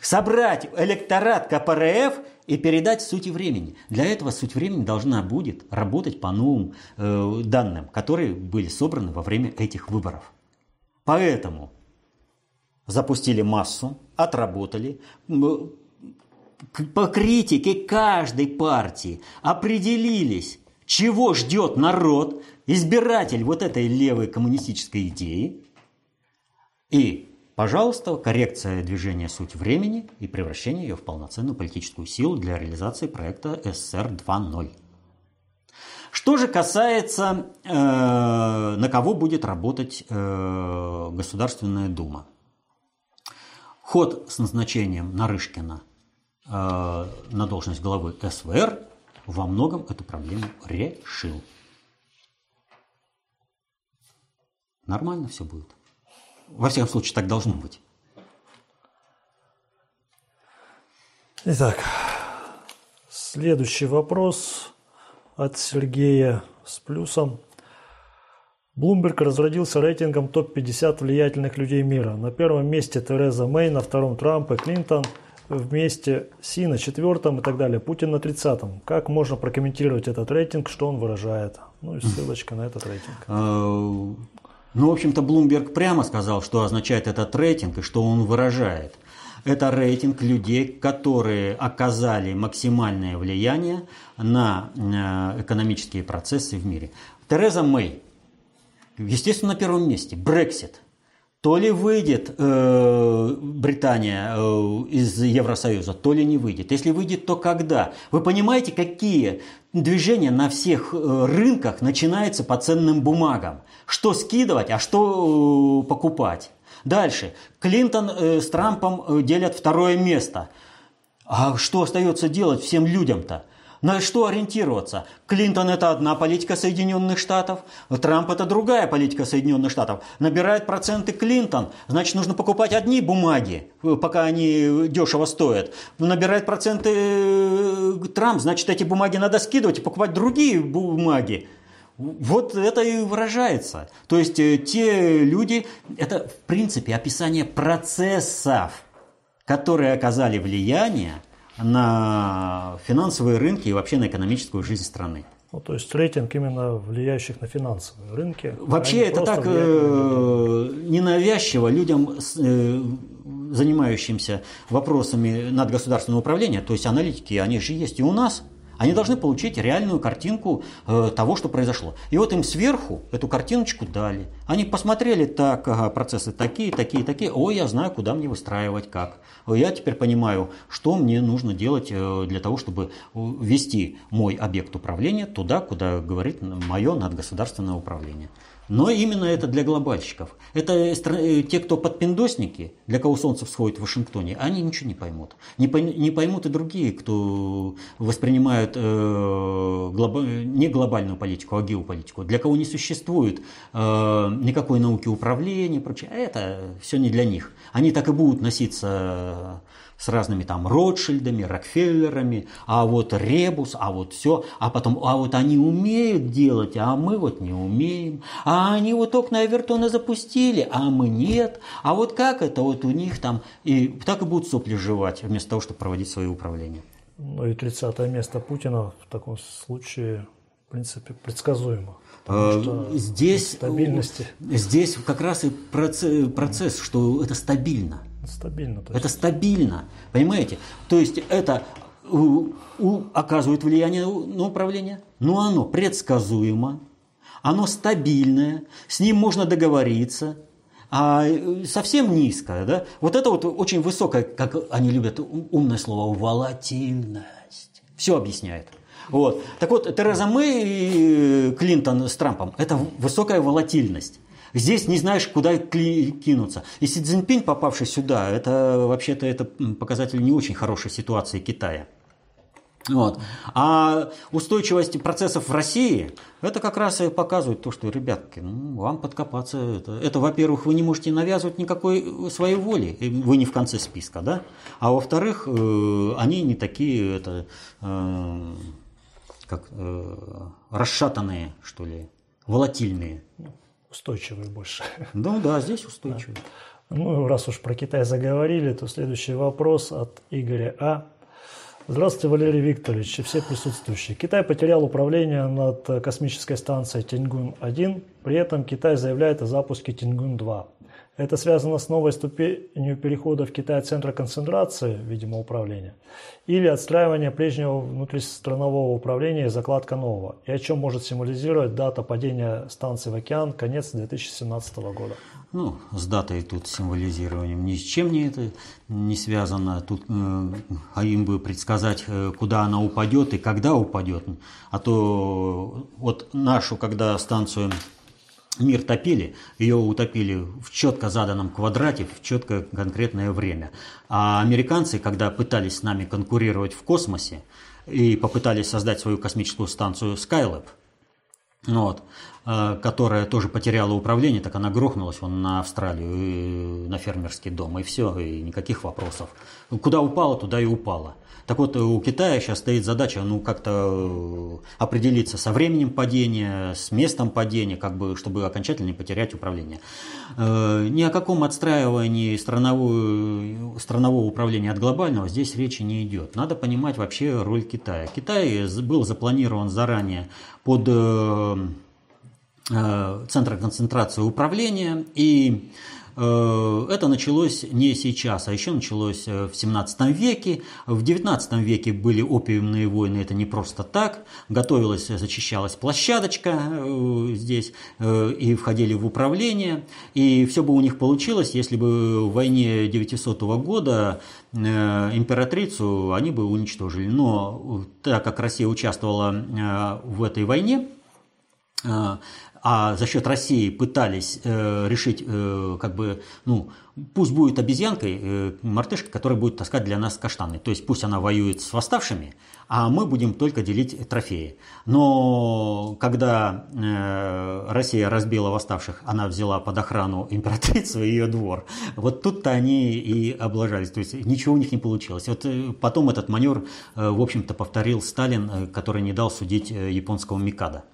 Speaker 2: собрать электорат КПРФ и передать сути времени. Для этого суть времени должна будет работать по новым э, данным, которые были собраны во время этих выборов. Поэтому запустили массу, отработали, по критике каждой партии определились, чего ждет народ, избиратель вот этой левой коммунистической идеи. И, пожалуйста, коррекция движения «Суть времени» и превращение ее в полноценную политическую силу для реализации проекта СССР 2.0. Что же касается, э, на кого будет работать э, Государственная Дума – Ход с назначением Нарышкина э, на должность главы СВР во многом эту проблему решил. Нормально все будет. Во всяком случае, так должно быть.
Speaker 1: Итак, следующий вопрос от Сергея с плюсом. Блумберг разродился рейтингом топ-50 влиятельных людей мира. На первом месте Тереза Мэй, на втором Трамп и Клинтон, вместе Си на четвертом и так далее. Путин на тридцатом. Как можно прокомментировать этот рейтинг, что он выражает? Ну и ссылочка на этот рейтинг.
Speaker 2: А, Ну, в общем-то, Блумберг прямо сказал, что означает этот рейтинг и что он выражает. Это рейтинг людей, которые оказали максимальное влияние на э, экономические процессы в мире. Тереза Мэй, естественно, на первом месте. Брексит. То ли выйдет э, Британия э, из Евросоюза, то ли не выйдет. Если выйдет, то когда? Вы понимаете, какие движения на всех э, рынках начинаются по ценным бумагам? Что скидывать, а что э, покупать? Дальше. Клинтон э, с Трампом э, делят второе место. А что остается делать всем людям-то? На что ориентироваться? Клинтон – это одна политика Соединенных Штатов, Трамп – это другая политика Соединенных Штатов. Набирает проценты Клинтон, значит, нужно покупать одни бумаги, э, пока они дешево стоят. Набирает проценты э, Трамп, значит, эти бумаги надо скидывать и покупать другие бумаги. Вот это и выражается. То есть э, те люди, это в принципе описание процессов, которые оказали влияние на финансовые рынки и вообще на экономическую жизнь страны.
Speaker 1: Ну, то есть рейтинг именно влияющих на финансовые рынки.
Speaker 2: Вообще это так э, ненавязчиво людям, э, занимающимся вопросами надгосударственного управления, то есть аналитики, они же есть и у нас – они должны получить реальную картинку э, того, что произошло. И вот им сверху эту картиночку дали. Они посмотрели, так, ага, процессы такие, такие, такие. Ой, я знаю, куда мне выстраивать, как. Я теперь понимаю, что мне нужно делать э, для того, чтобы ввести мой объект управления туда, куда говорит мое надгосударственное управление. Но именно это для глобальщиков. Это э, те, кто подпиндосники, для кого солнце всходит в Вашингтоне, они ничего не поймут. Не, поймут и другие, кто воспринимают э, глоба, не глобальную политику, а геополитику. Для кого не существует э, никакой науки управления и прочее. Это все не для них. Они так и будут носиться с разными там Ротшильдами, Рокфеллерами, а вот Ребус, а вот все, а потом, а вот они умеют делать, а мы вот не умеем, а они вот окна Эвертона запустили, а мы нет, а вот как это вот у них там, и так и будут сопли жевать, вместо того, чтобы проводить свое управление.
Speaker 1: Ну и 30 место Путина в таком случае, в принципе, предсказуемо. Э,
Speaker 2: здесь, стабильности. здесь как раз и процесс, процесс, что это стабильно.
Speaker 1: Стабильно.
Speaker 2: Точно. Это стабильно, понимаете? То есть это у, у, оказывает влияние на управление, но оно предсказуемо, оно стабильное, с ним можно договориться, а э, совсем низкое, да? Вот это вот очень высокое, как они любят умное слово, волатильность. Все объясняет. Вот. Так вот, Тереза Мэй и Клинтон с Трампом – это высокая волатильность. Здесь не знаешь, куда кинуться. И Си Цзиньпинь, попавший сюда, это вообще-то это показатель не очень хорошей ситуации Китая. Вот. А устойчивость процессов в России, это как раз и показывает то, что, ребятки, ну, вам подкопаться. Это, это во-первых, вы не можете навязывать никакой своей воли, вы не в конце списка, да? А во-вторых, э, они не такие, это, э, как, э, расшатанные, что ли, волатильные
Speaker 1: устойчивый больше.
Speaker 2: Ну да, здесь устойчивый.
Speaker 1: Да. Ну, раз уж про Китай заговорили, то следующий вопрос от Игоря А. Здравствуйте, Валерий Викторович и все присутствующие. Китай потерял управление над космической станцией Тингун-1, при этом Китай заявляет о запуске Тингун-2. Это связано с новой ступенью перехода в Китай центра концентрации, видимо, управления, или отстраивания прежнего внутристранового управления и закладка нового, и о чем может символизировать дата падения станции в океан, конец 2017 года.
Speaker 2: Ну, с датой тут символизированием ни с чем не это не связано. Тут э, а им бы предсказать, э, куда она упадет и когда упадет. А то вот нашу, когда станцию мир топили, ее утопили в четко заданном квадрате, в четко конкретное время. А американцы, когда пытались с нами конкурировать в космосе и попытались создать свою космическую станцию Skylab, вот, э, которая тоже потеряла управление, так она грохнулась вон на Австралию, на фермерский дом, и все, и никаких вопросов. Куда упала, туда и упала. Так вот, у Китая сейчас стоит задача, ну, как-то э, определиться со временем падения, с местом падения, как бы, чтобы окончательно не потерять управление. Э, ни о каком отстраивании странового, странового управления от глобального здесь речи не идет. Надо понимать вообще роль Китая. Китай был запланирован заранее под э, центра концентрации управления и Э, это началось не сейчас, а еще началось э, в 17 веке. В 19 веке были опиумные войны, это не просто так. Готовилась, зачищалась площадочка э, здесь, и входили в управление. И все бы у них получилось, если бы в войне 900 года императрицу они бы уничтожили. Но так как Россия участвовала в этой войне, а за счет России пытались э, решить, э, как бы, ну, пусть будет обезьянкой э, мартышка, которая будет таскать для нас каштаны. То есть пусть она воюет с восставшими, а мы будем только делить трофеи. Но когда э, Россия разбила восставших, она взяла под охрану императрицу и ее двор. Вот тут-то они и облажались. То есть ничего у них не получилось. Вот э, потом этот маневр, э, в общем-то, повторил Сталин, э, который не дал судить э, японского Микада.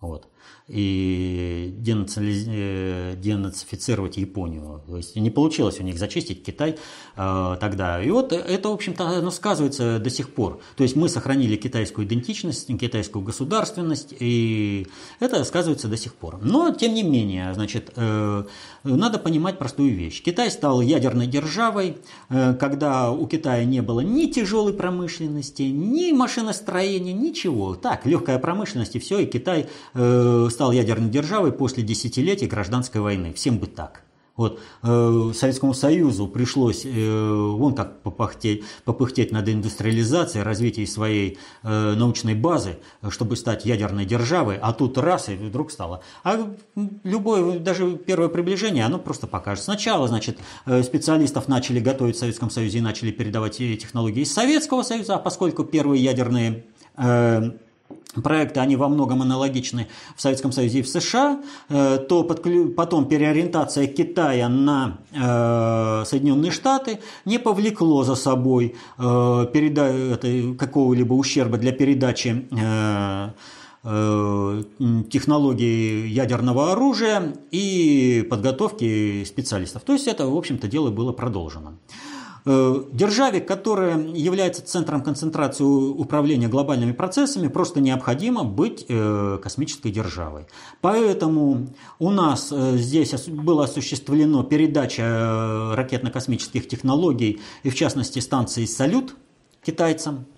Speaker 2: Вот и э, денацифицировать Японию. То есть не получилось у них зачистить Китай тогда. И вот это, в общем-то, оно сказывается до сих пор. То есть мы сохранили китайскую идентичность, китайскую государственность, и это сказывается до сих пор. Но, тем не менее, значит, э, надо понимать простую вещь. Китай стал ядерной державой, э, когда у Китая не было ни тяжелой промышленности, ни машиностроения, ничего. Так, легкая промышленность и все, и Китай э, стал ядерной державой после десятилетий гражданской войны. Всем бы так. Вот, э, Советскому Союзу пришлось э, вон как попыхтеть, попыхтеть над индустриализацией, развитием своей э, научной базы, чтобы стать ядерной державой, а тут раз и вдруг стало. А любое, даже первое приближение, оно просто покажет. Сначала, значит, специалистов начали готовить в Советском Союзе и начали передавать технологии из Советского Союза, а поскольку первые ядерные проекты, они во многом аналогичны в Советском Союзе и в США, э, то потом переориентация Китая на э, Соединенные Штаты не повлекло за собой э, какого-либо ущерба для передачи технологий ядерного оружия и подготовки специалистов. То есть это, в общем-то, дело было продолжено. Э, державе, которая является центром концентрации управления глобальными процессами, просто необходимо быть э, космической державой. Поэтому у нас э, здесь была осуществлена передача ракетно-космических технологий, и в частности станции «Салют» китайцам –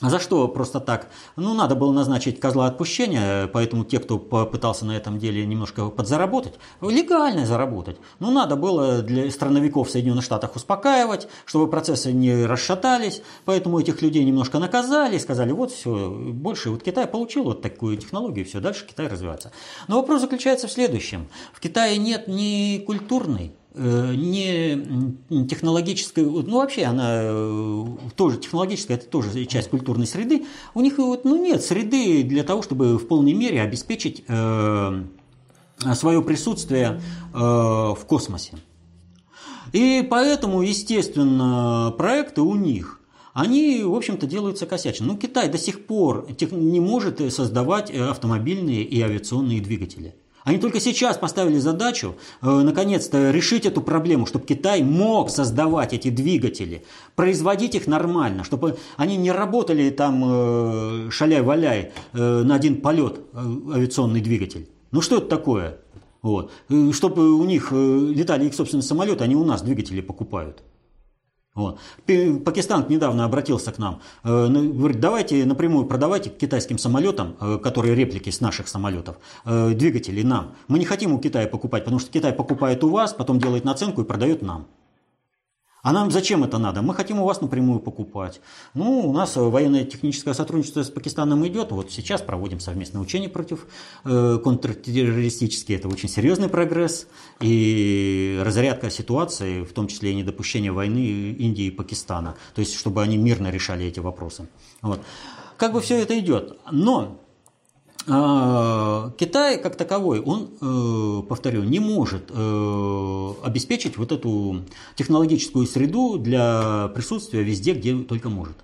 Speaker 2: за что просто так? Ну, надо было назначить козла отпущения, поэтому те, кто попытался на этом деле немножко подзаработать, легально заработать. Ну, надо было для страновиков в Соединенных Штатах успокаивать, чтобы процессы не расшатались, поэтому этих людей немножко наказали, сказали, вот все, больше, вот Китай получил вот такую технологию, все, дальше Китай развивается. Но вопрос заключается в следующем. В Китае нет ни культурной, не технологической, ну вообще она э, тоже технологическая, это тоже часть культурной среды, у них вот, ну, нет среды для того, чтобы в полной мере обеспечить э, свое присутствие э, в космосе. И поэтому, естественно, проекты у них они, в общем-то, делаются косячно. Ну, Китай до сих пор не может создавать автомобильные и авиационные двигатели. Они только сейчас поставили задачу, э, наконец-то, решить эту проблему, чтобы Китай мог создавать эти двигатели, производить их нормально, чтобы они не работали там э, шаляй-валяй э, на один полет авиационный двигатель. Ну что это такое? Вот. Чтобы у них летали их собственные самолеты, они у нас двигатели покупают. Вот. Пакистан недавно обратился к нам, э, говорит, давайте напрямую продавайте китайским самолетам, э, которые реплики с наших самолетов, э, двигатели нам. Мы не хотим у Китая покупать, потому что Китай покупает у вас, потом делает наценку и продает нам. А нам зачем это надо? Мы хотим у вас напрямую покупать. Ну, у нас военное техническое сотрудничество с Пакистаном идет. Вот сейчас проводим совместные учения против э, контртеррористические. Это очень серьезный прогресс. И разрядка ситуации, в том числе и недопущение войны Индии и Пакистана. То есть, чтобы они мирно решали эти вопросы. Вот. Как бы все это идет. Но Китай как таковой, он, э, повторю, не может э, обеспечить вот эту технологическую среду для присутствия везде, где только может.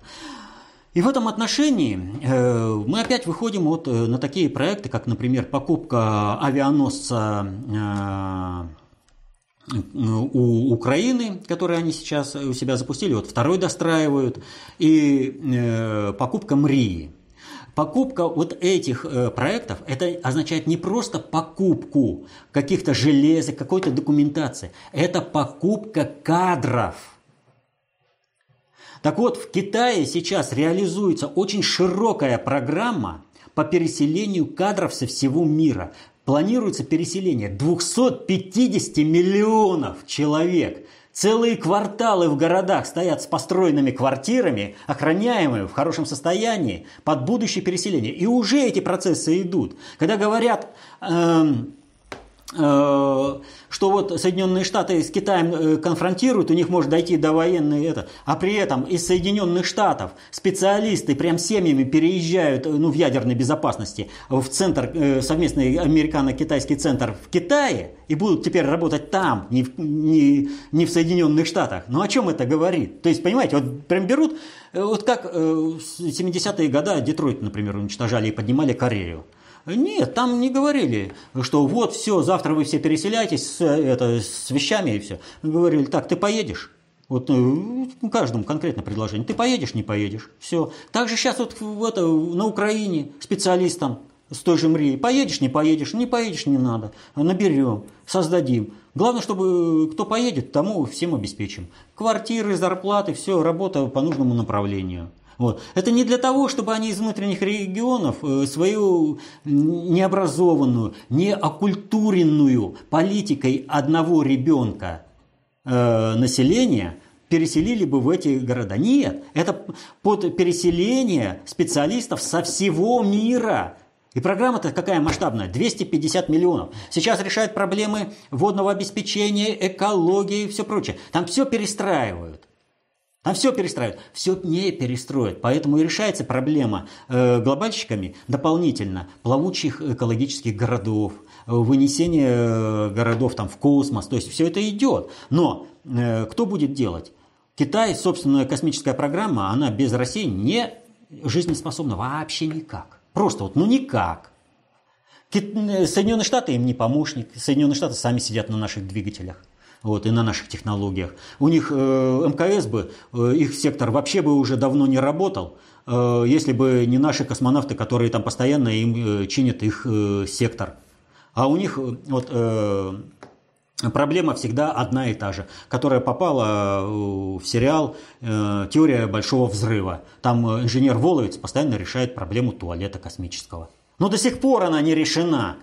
Speaker 2: И в этом отношении э, мы опять выходим вот на такие проекты, как, например, покупка авианосца у Украины, который они сейчас у себя запустили, вот второй достраивают, и покупка МРИИ. Покупка вот этих э, проектов, это означает не просто покупку каких-то железок, какой-то документации. Это покупка кадров. Так вот, в Китае сейчас реализуется очень широкая программа по переселению кадров со всего мира. Планируется переселение 250 миллионов человек – Целые кварталы в городах стоят с построенными квартирами, охраняемые в хорошем состоянии под будущее переселение. И уже эти процессы идут. Когда говорят, эм, что вот Соединенные Штаты с Китаем э, конфронтируют, у них может дойти до военной это, а при этом из Соединенных Штатов специалисты прям семьями переезжают э, ну, в ядерной безопасности в центр, совместный американо-китайский центр в Китае и будут теперь работать там, не в, не, не в Соединенных Штатах. Ну о чем это говорит? То есть, понимаете, вот прям берут, вот как в 70-е годы Детройт, например, уничтожали и поднимали Корею. Нет, там не говорили, что вот все, завтра вы все переселяетесь с, это, с вещами и все. Говорили, так, ты поедешь? Вот ну, каждому конкретно предложение. Ты поедешь, не поедешь. Все. Также сейчас вот в это, на Украине специалистам с той же МРИ. Поедешь, не поедешь, не поедешь, не надо. Наберем, создадим. Главное, чтобы кто поедет, тому всем обеспечим. Квартиры, зарплаты, все, работа по нужному направлению. Вот. Это не для того, чтобы они из внутренних регионов э, свою необразованную, неокультуренную политикой одного ребенка э, населения переселили бы в эти города. Нет, это под переселение специалистов со всего мира. И программа-то какая масштабная? 250 миллионов. Сейчас решают проблемы водного обеспечения, экологии и все прочее. Там все перестраивают. Там все перестраивают. Все не перестроят. Поэтому и решается проблема э, глобальщиками дополнительно плавучих экологических городов, э, вынесение э, городов там, в космос. То есть все это идет. Но э, кто будет делать? Китай, собственная космическая программа, она без России не жизнеспособна вообще никак. Просто вот, ну никак. Э, Соединенные Штаты им не помощник. Соединенные Штаты сами сидят на наших двигателях вот, и на наших технологиях. У них э, МКС бы, э, их сектор вообще бы уже давно не работал, э, если бы не наши космонавты, которые там постоянно им э, чинят их э, сектор. А у них э, вот, э, проблема всегда одна и та же, которая попала э, в сериал э, «Теория большого взрыва». Там э, инженер Воловец постоянно решает проблему туалета космического. Но до сих пор она не решена.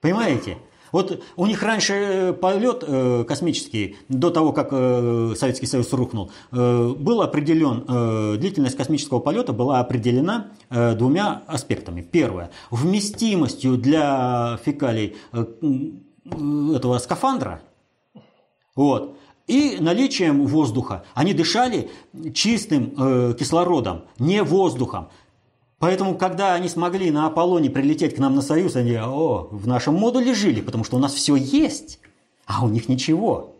Speaker 2: Понимаете? Вот у них раньше э, полет э, космический, до того, как э, Советский Союз рухнул, был определен, длительность космического полета была определена двумя аспектами. Первое, вместимостью для фекалий этого скафандра, вот, и наличием воздуха. Они дышали чистым кислородом, не воздухом. Поэтому, когда они смогли на Аполлоне прилететь к нам на Союз, они о, в нашем модуле жили, потому что у нас все есть, а у них ничего.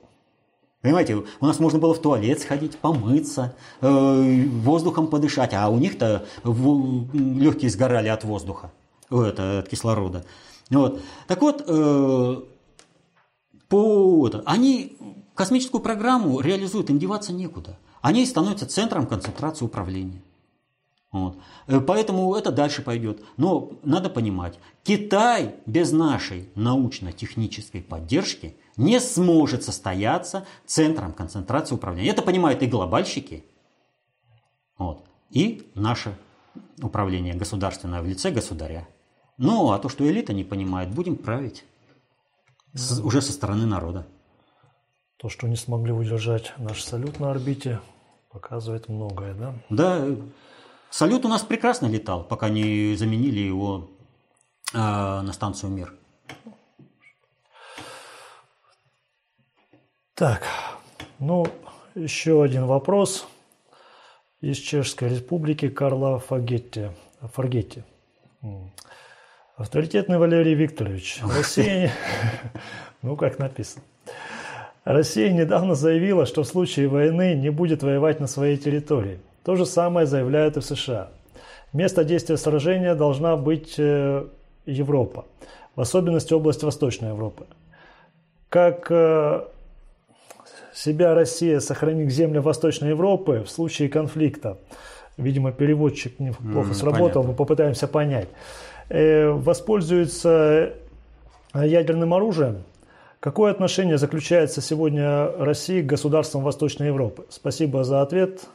Speaker 2: Понимаете, у нас можно было в туалет сходить, помыться, э, воздухом подышать, а у них-то легкие сгорали от воздуха, это, от кислорода. Вот. Так вот, э, по, это, они космическую программу реализуют, им деваться некуда. Они становятся центром концентрации управления. Вот. Э, поэтому это дальше пойдет. Но надо понимать, Китай без нашей научно-технической поддержки не сможет состояться центром концентрации управления. Это понимают и глобальщики, вот, и наше управление государственное в лице государя. Ну, а то, что элита не понимает, будем править с, уже со стороны народа.
Speaker 1: То, что не смогли удержать наш салют на орбите, показывает многое, да?
Speaker 2: Да, Салют у нас прекрасно летал, пока не заменили его э, на станцию «Мир».
Speaker 1: Так, ну, еще один вопрос из Чешской Республики Карла Фагетти. Фаргетти. Авторитетный Валерий Викторович. Россия... Ну, как написано. Россия недавно заявила, что в случае войны не будет воевать на своей территории – то же самое заявляют и в США. Место действия сражения должна быть э, Европа, в особенности область Восточной Европы. Как э, себя Россия сохранит земли Восточной Европы в случае конфликта? Видимо, переводчик неплохо mm, сработал, понятно. мы попытаемся понять. Э, воспользуется ядерным оружием. Какое отношение заключается сегодня России к государствам Восточной Европы? Спасибо за ответ.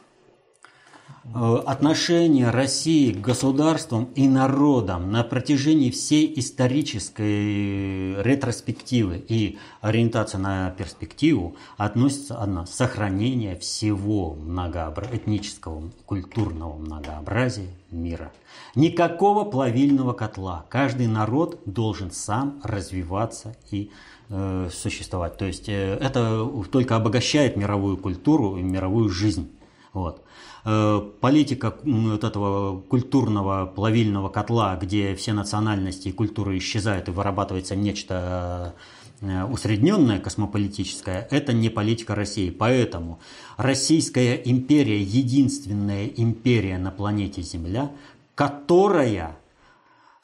Speaker 2: Э, отношение России к государствам и народам на протяжении всей исторической ретроспективы и ориентация на перспективу относится одна – сохранение всего многообра... этнического, культурного многообразия мира. Никакого плавильного котла. Каждый народ должен сам развиваться и э, существовать. То есть э, это только обогащает мировую культуру и мировую жизнь. Вот. Э, политика вот этого культурного плавильного котла, где все национальности и культуры исчезают и вырабатывается нечто э, усредненное космополитическое, это не политика России. Поэтому Российская империя единственная империя на планете Земля, которая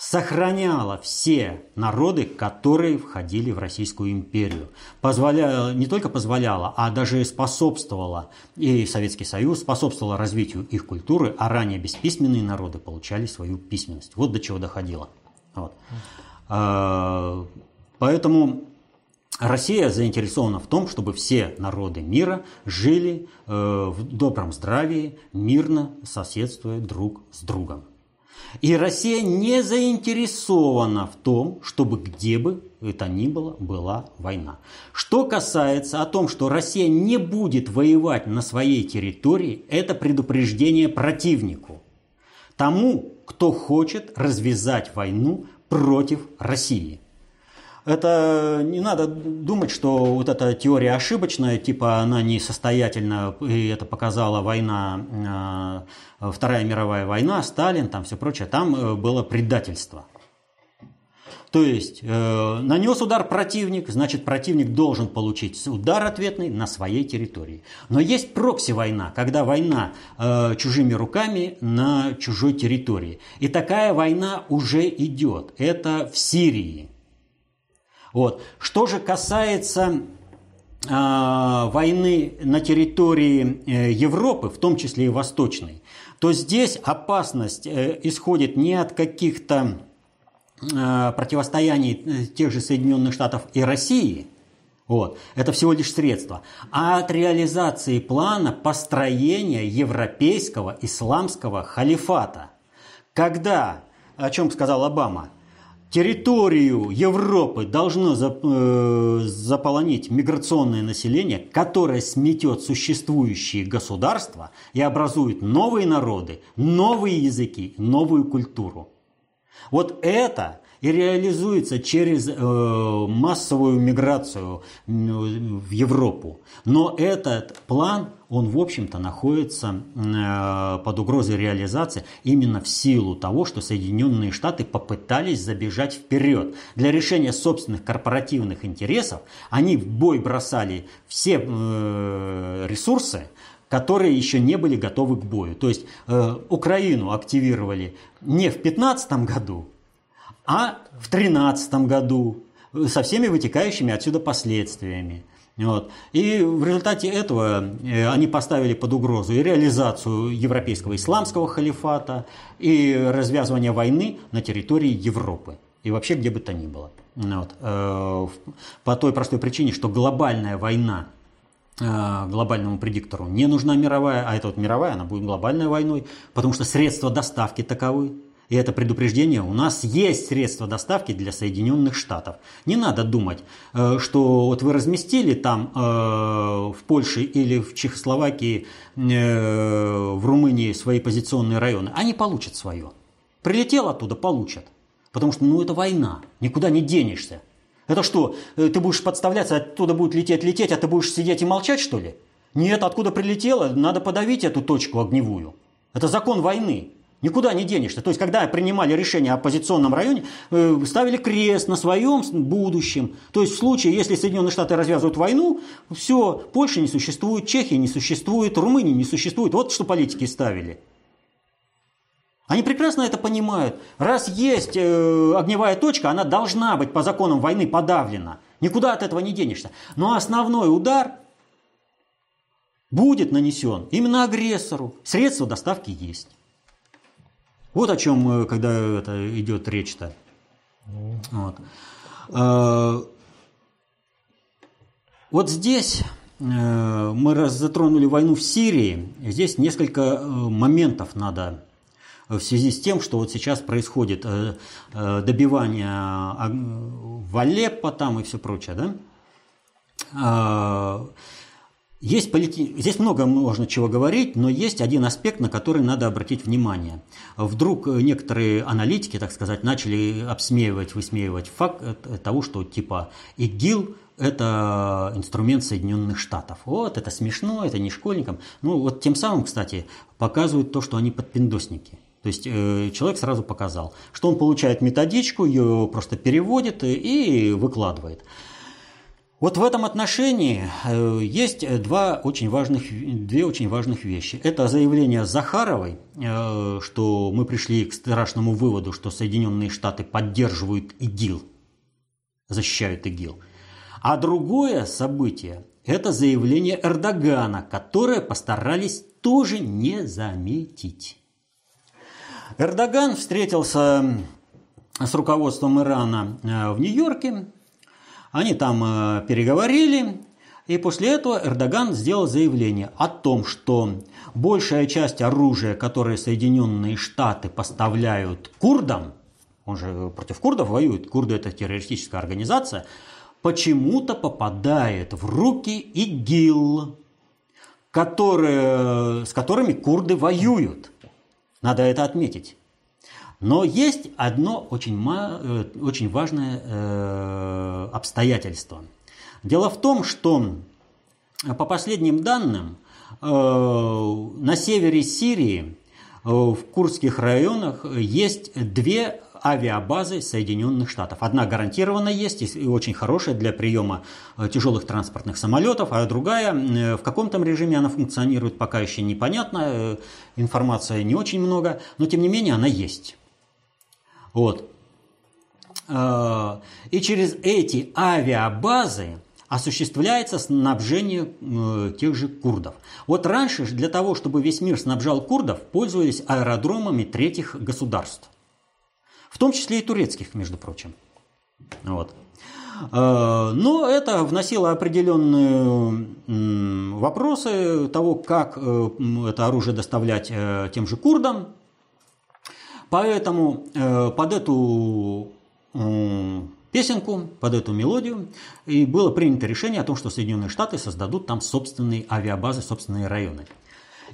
Speaker 2: сохраняла все народы, которые входили в Российскую империю. Позволяла, не только позволяла, а даже способствовала, и Советский Союз способствовала развитию их культуры, а ранее бесписьменные народы получали свою письменность. Вот до чего доходило. Вот. А, поэтому Россия заинтересована в том, чтобы все народы мира жили э, в добром здравии, мирно соседствуя друг с другом. И Россия не заинтересована в том, чтобы где бы это ни было, была война. Что касается о том, что Россия не будет воевать на своей территории, это предупреждение противнику. Тому, кто хочет развязать войну против России. Это не надо думать, что вот эта теория ошибочная, типа она несостоятельна, и это показала война, э, Вторая мировая война, Сталин, там все прочее, там э, было предательство. То есть э, нанес удар противник, значит противник должен получить удар ответный на своей территории. Но есть прокси-война, когда война э, чужими руками на чужой территории. И такая война уже идет. Это в Сирии. Вот. Что же касается э, войны на территории э, Европы, в том числе и восточной, то здесь опасность э, исходит не от каких-то э, противостояний э, тех же Соединенных Штатов и России, вот. Это всего лишь средство. А от реализации плана построения европейского исламского халифата. Когда, о чем сказал Обама, территорию Европы должно э, заполонить миграционное население, которое сметет существующие государства и образует новые народы, новые языки, новую культуру. Вот это и реализуется через э, массовую миграцию в Европу. Но этот план, он, в общем-то, находится э, под угрозой реализации именно в силу того, что Соединенные Штаты попытались забежать вперед. Для решения собственных корпоративных интересов они в бой бросали все э, ресурсы, которые еще не были готовы к бою. То есть э, Украину активировали не в 2015 году, а в 2013 году со всеми вытекающими отсюда последствиями. Вот. И в результате этого э, они поставили под угрозу и реализацию европейского исламского халифата, и развязывание войны на территории Европы. И вообще где бы то ни было. Вот. Э, по той простой причине, что глобальная война э, глобальному предиктору не нужна мировая, а эта вот мировая, она будет глобальной войной, потому что средства доставки таковы. И это предупреждение, у нас есть средства доставки для Соединенных Штатов. Не надо думать, э, что вот вы разместили там э, в Польше или в Чехословакии, э, в Румынии свои позиционные районы. Они получат свое. Прилетел оттуда, получат. Потому что ну это война, никуда не денешься. Это что, ты будешь подставляться, оттуда будет лететь, лететь, а ты будешь сидеть и молчать, что ли? Нет, откуда прилетело, надо подавить эту точку огневую. Это закон войны. Никуда не денешься. То есть, когда принимали решение о оппозиционном районе, э, ставили крест на своем будущем. То есть, в случае, если Соединенные Штаты развязывают войну, все, Польша не существует, Чехия не существует, Румыния не существует. Вот что политики ставили. Они прекрасно это понимают. Раз есть э, огневая точка, она должна быть по законам войны подавлена. Никуда от этого не денешься. Но основной удар будет нанесен именно агрессору. Средства доставки есть. Вот о чем, э, когда это идет речь-то. Вот. А, вот здесь э, мы затронули войну в Сирии. Здесь несколько э, моментов надо в связи с тем, что вот сейчас происходит добивание в Алеппо там и все прочее, да? Есть полити... Здесь много можно чего говорить, но есть один аспект, на который надо обратить внимание. Вдруг некоторые аналитики, так сказать, начали обсмеивать, высмеивать факт того, что типа ИГИЛ – это инструмент Соединенных Штатов. Вот, это смешно, это не школьникам. Ну, вот тем самым, кстати, показывают то, что они подпиндосники. То есть э, человек сразу показал, что он получает методичку, ее просто переводит и выкладывает. Вот в этом отношении э, есть два очень важных, две очень важных вещи. Это заявление Захаровой, э, что мы пришли к страшному выводу, что Соединенные Штаты поддерживают ИГИЛ, защищают ИГИЛ. А другое событие – это заявление Эрдогана, которое постарались тоже не заметить. Эрдоган встретился с руководством Ирана э, в Нью-Йорке они там э, переговорили, и после этого Эрдоган сделал заявление о том, что большая часть оружия, которое Соединенные Штаты поставляют курдам, он же против курдов воюет, курды это террористическая организация, почему-то попадает в руки ИГИЛ, которые, с которыми курды воюют. Надо это отметить. Но есть одно очень, э, очень важное э, обстоятельство. Дело в том, что по последним данным э, на севере Сирии в курдских районах есть две авиабазы Соединенных Штатов. Одна гарантированно есть и очень хорошая для приема тяжелых транспортных самолетов, а другая в каком то режиме она функционирует, пока еще непонятно, информации не очень много, но тем не менее она есть. Вот. А, и через эти авиабазы осуществляется снабжение э, тех же курдов. Вот раньше для того, чтобы весь мир снабжал курдов, пользовались аэродромами третьих государств. В том числе и турецких, между прочим. Вот. А, но это вносило определенные вопросы того, как э, это оружие доставлять э, тем же курдам, Поэтому э, под эту э, песенку, под эту мелодию и было принято решение о том, что Соединенные Штаты создадут там собственные авиабазы, собственные районы.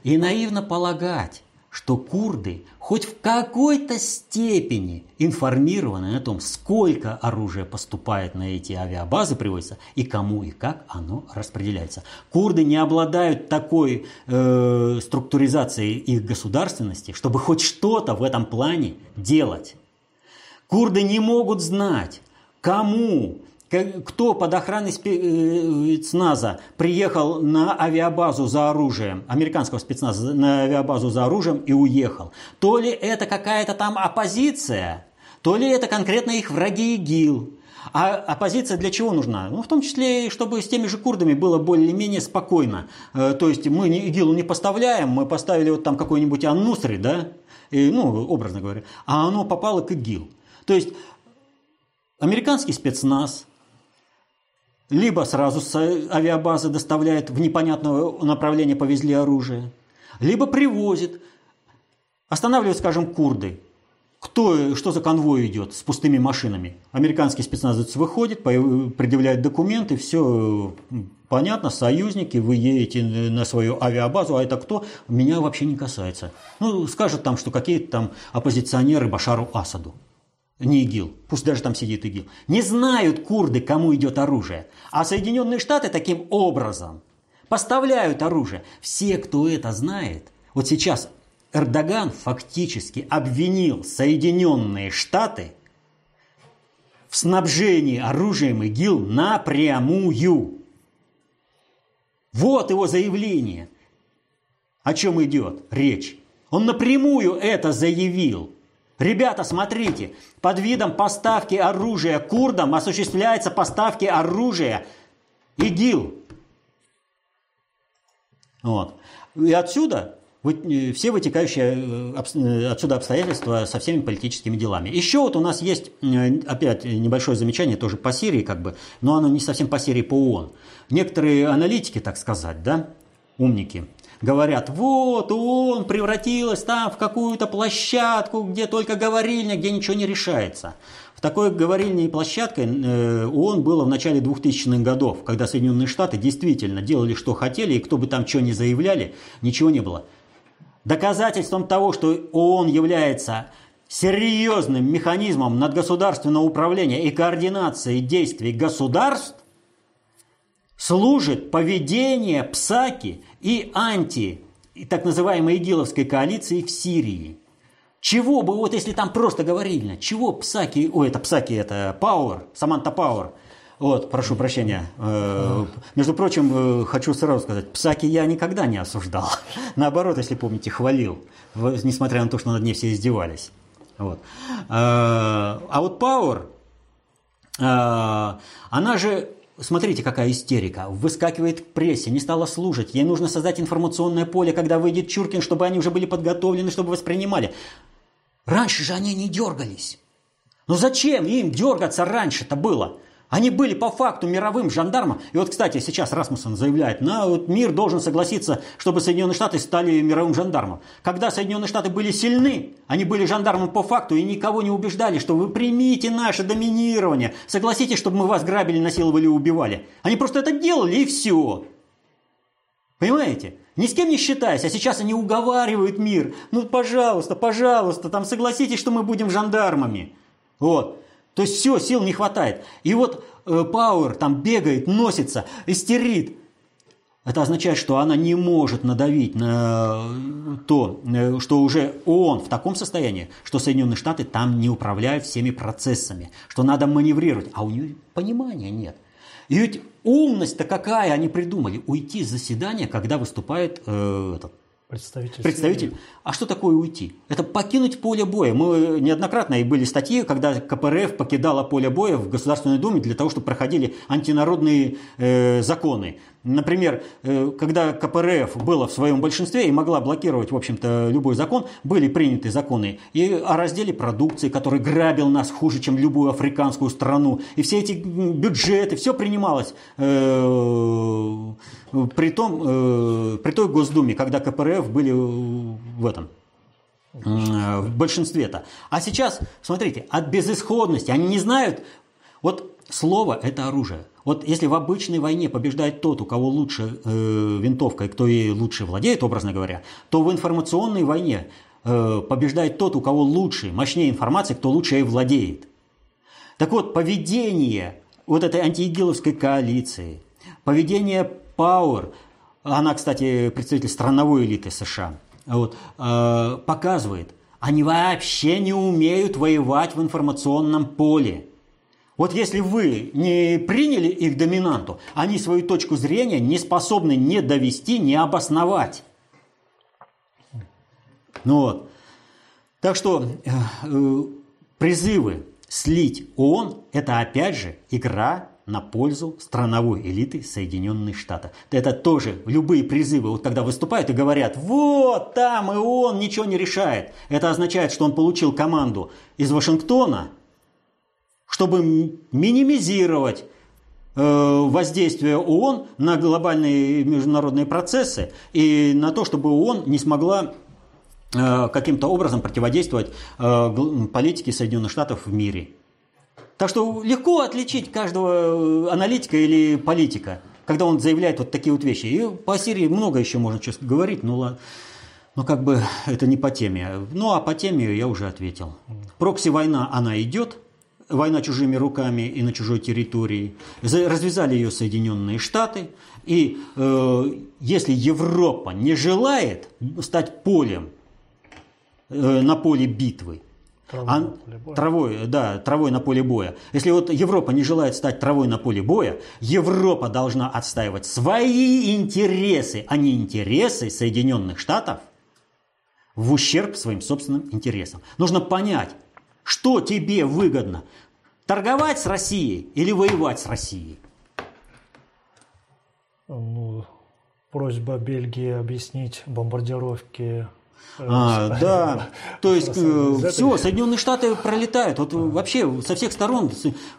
Speaker 2: И наивно полагать, что курды хоть в какой-то степени информированы о том, сколько оружия поступает на эти авиабазы, приводится, и кому и как оно распределяется. Курды не обладают такой э, структуризацией их государственности, чтобы хоть что-то в этом плане делать. Курды не могут знать, кому кто под охраной э, спецназа приехал на авиабазу за оружием, американского спецназа на авиабазу за оружием и уехал. То ли это какая-то там оппозиция, то ли это конкретно их враги ИГИЛ. А оппозиция для чего нужна? Ну, в том числе, чтобы с теми же курдами было более-менее спокойно. Э, то есть мы ИГИЛу не поставляем, мы поставили вот там какой-нибудь Аннусри, да, и, ну, образно говоря, а оно попало к ИГИЛ. То есть американский спецназ, либо сразу с авиабазы доставляет в непонятное направление, повезли оружие, либо привозит, останавливают, скажем, курды. Кто, что за конвой идет с пустыми машинами? Американский спецназовец выходит, предъявляет документы, все понятно, союзники, вы едете на свою авиабазу, а это кто? Меня вообще не касается. Ну, скажут там, что какие-то там оппозиционеры Башару Асаду не ИГИЛ, пусть даже там сидит ИГИЛ, не знают курды, кому идет оружие. А Соединенные Штаты таким образом поставляют оружие. Все, кто это знает, вот сейчас Эрдоган фактически обвинил Соединенные Штаты в снабжении оружием ИГИЛ напрямую. Вот его заявление. О чем идет речь? Он напрямую это заявил – Ребята, смотрите, под видом поставки оружия курдам осуществляются поставки оружия ИГИЛ. Вот. И отсюда э, все вытекающие э, э, отсюда обстоятельства со всеми политическими делами. Еще вот у нас есть, опять небольшое замечание тоже по Сирии, как бы, но оно не совсем по Сирии, по ООН. Некоторые аналитики, так сказать, да, умники, говорят, вот ООН превратилась там в какую-то площадку, где только говорильня, где ничего не решается. В такой говорильной площадкой э, ООН было в начале 2000-х годов, когда Соединенные Штаты действительно делали, что хотели, и кто бы там что ни заявляли, ничего не было. Доказательством того, что ООН является серьезным механизмом надгосударственного управления и координации действий государств, служит поведение ПСАКи и анти, и так называемой игиловской коалиции в Сирии. Чего бы, вот если там просто говорильно, чего Псаки, ой, это Псаки, это Пауэр, Саманта Пауэр, вот, прошу прощения. Э, между прочим, э, хочу сразу сказать, Псаки я никогда не осуждал. Наоборот, если помните, хвалил, несмотря на то, что над ней все издевались. Вот. Э, а вот Пауэр, она же Смотрите, какая истерика. Выскакивает в прессе, не стала служить. Ей нужно создать информационное поле, когда выйдет Чуркин, чтобы они уже были подготовлены, чтобы воспринимали. Раньше же они не дергались. Ну зачем им дергаться раньше-то было? Они были по факту мировым жандармом. И вот, кстати, сейчас Расмуссен заявляет, на, вот мир должен согласиться, чтобы Соединенные Штаты стали мировым жандармом. Когда Соединенные Штаты были сильны, они были жандармом по факту и никого не убеждали, что вы примите наше доминирование, согласитесь, чтобы мы вас грабили, насиловали и убивали. Они просто это делали и все. Понимаете? Ни с кем не считаясь, а сейчас они уговаривают мир. Ну, пожалуйста, пожалуйста, там согласитесь, что мы будем жандармами. Вот. То есть все, сил не хватает. И вот э, Пауэр там бегает, носится, истерит. Это означает, что она не может надавить на то, э, что уже ООН в таком состоянии, что Соединенные Штаты там не управляют всеми процессами, что надо маневрировать, а у нее понимания нет. И ведь умность-то какая они придумали? Уйти с заседания, когда выступает э, этот
Speaker 1: Представитель.
Speaker 2: Представитель. А что такое уйти? Это покинуть поле боя. Мы неоднократно и были статьи, когда КПРФ покидала поле боя в Государственной Думе для того, чтобы проходили антинародные э, законы. Например, э, когда КПРФ было в своем большинстве и могла блокировать, в общем-то, любой закон, были приняты законы и о разделе продукции, который грабил нас хуже, чем любую африканскую страну. И все эти бюджеты, все принималось э, при, том, э, при той Госдуме, когда КПРФ были в этом, в большинстве-то. А сейчас, смотрите, от безысходности, они не знают, вот слово – это оружие. Вот если в обычной войне побеждает тот, у кого лучше э, винтовка и кто ей лучше владеет, образно говоря, то в информационной войне э, побеждает тот, у кого лучше, мощнее информация, кто лучше ей владеет. Так вот, поведение вот этой антиигиловской коалиции, поведение Пауэр, она, кстати, представитель страновой элиты США, вот, э, показывает, они вообще не умеют воевать в информационном поле. Вот если вы не приняли их доминанту, они свою точку зрения не способны не довести, не обосновать. Ну вот. Так что э, э, призывы слить ООН – это опять же игра на пользу страновой элиты Соединенных Штатов. Это тоже любые призывы, вот когда выступают и говорят, вот там и он ничего не решает. Это означает, что он получил команду из Вашингтона, чтобы минимизировать э, воздействие ООН на глобальные международные процессы и на то, чтобы ООН не смогла э, каким-то образом противодействовать э, политике Соединенных Штатов в мире. Так что легко отличить каждого аналитика или политика, когда он заявляет вот такие вот вещи. И по Сирии много еще можно сейчас говорить, но, но ну, как бы это не по теме. Ну а по теме я уже ответил. Прокси-война, она идет, война чужими руками и на чужой территории. Развязали ее Соединенные Штаты. И э, если Европа не желает стать полем э, на поле битвы, Травой, а, на поле боя. травой, да, травой на поле боя. Если вот Европа не желает стать травой на поле боя, Европа должна отстаивать свои интересы, а не интересы Соединенных Штатов в ущерб своим собственным интересам. Нужно понять, что тебе выгодно. Торговать с Россией или воевать с Россией?
Speaker 1: Ну, просьба Бельгии объяснить бомбардировки
Speaker 2: э, а, да, то есть э, все, Соединенные Штаты пролетают, вот вообще со всех сторон,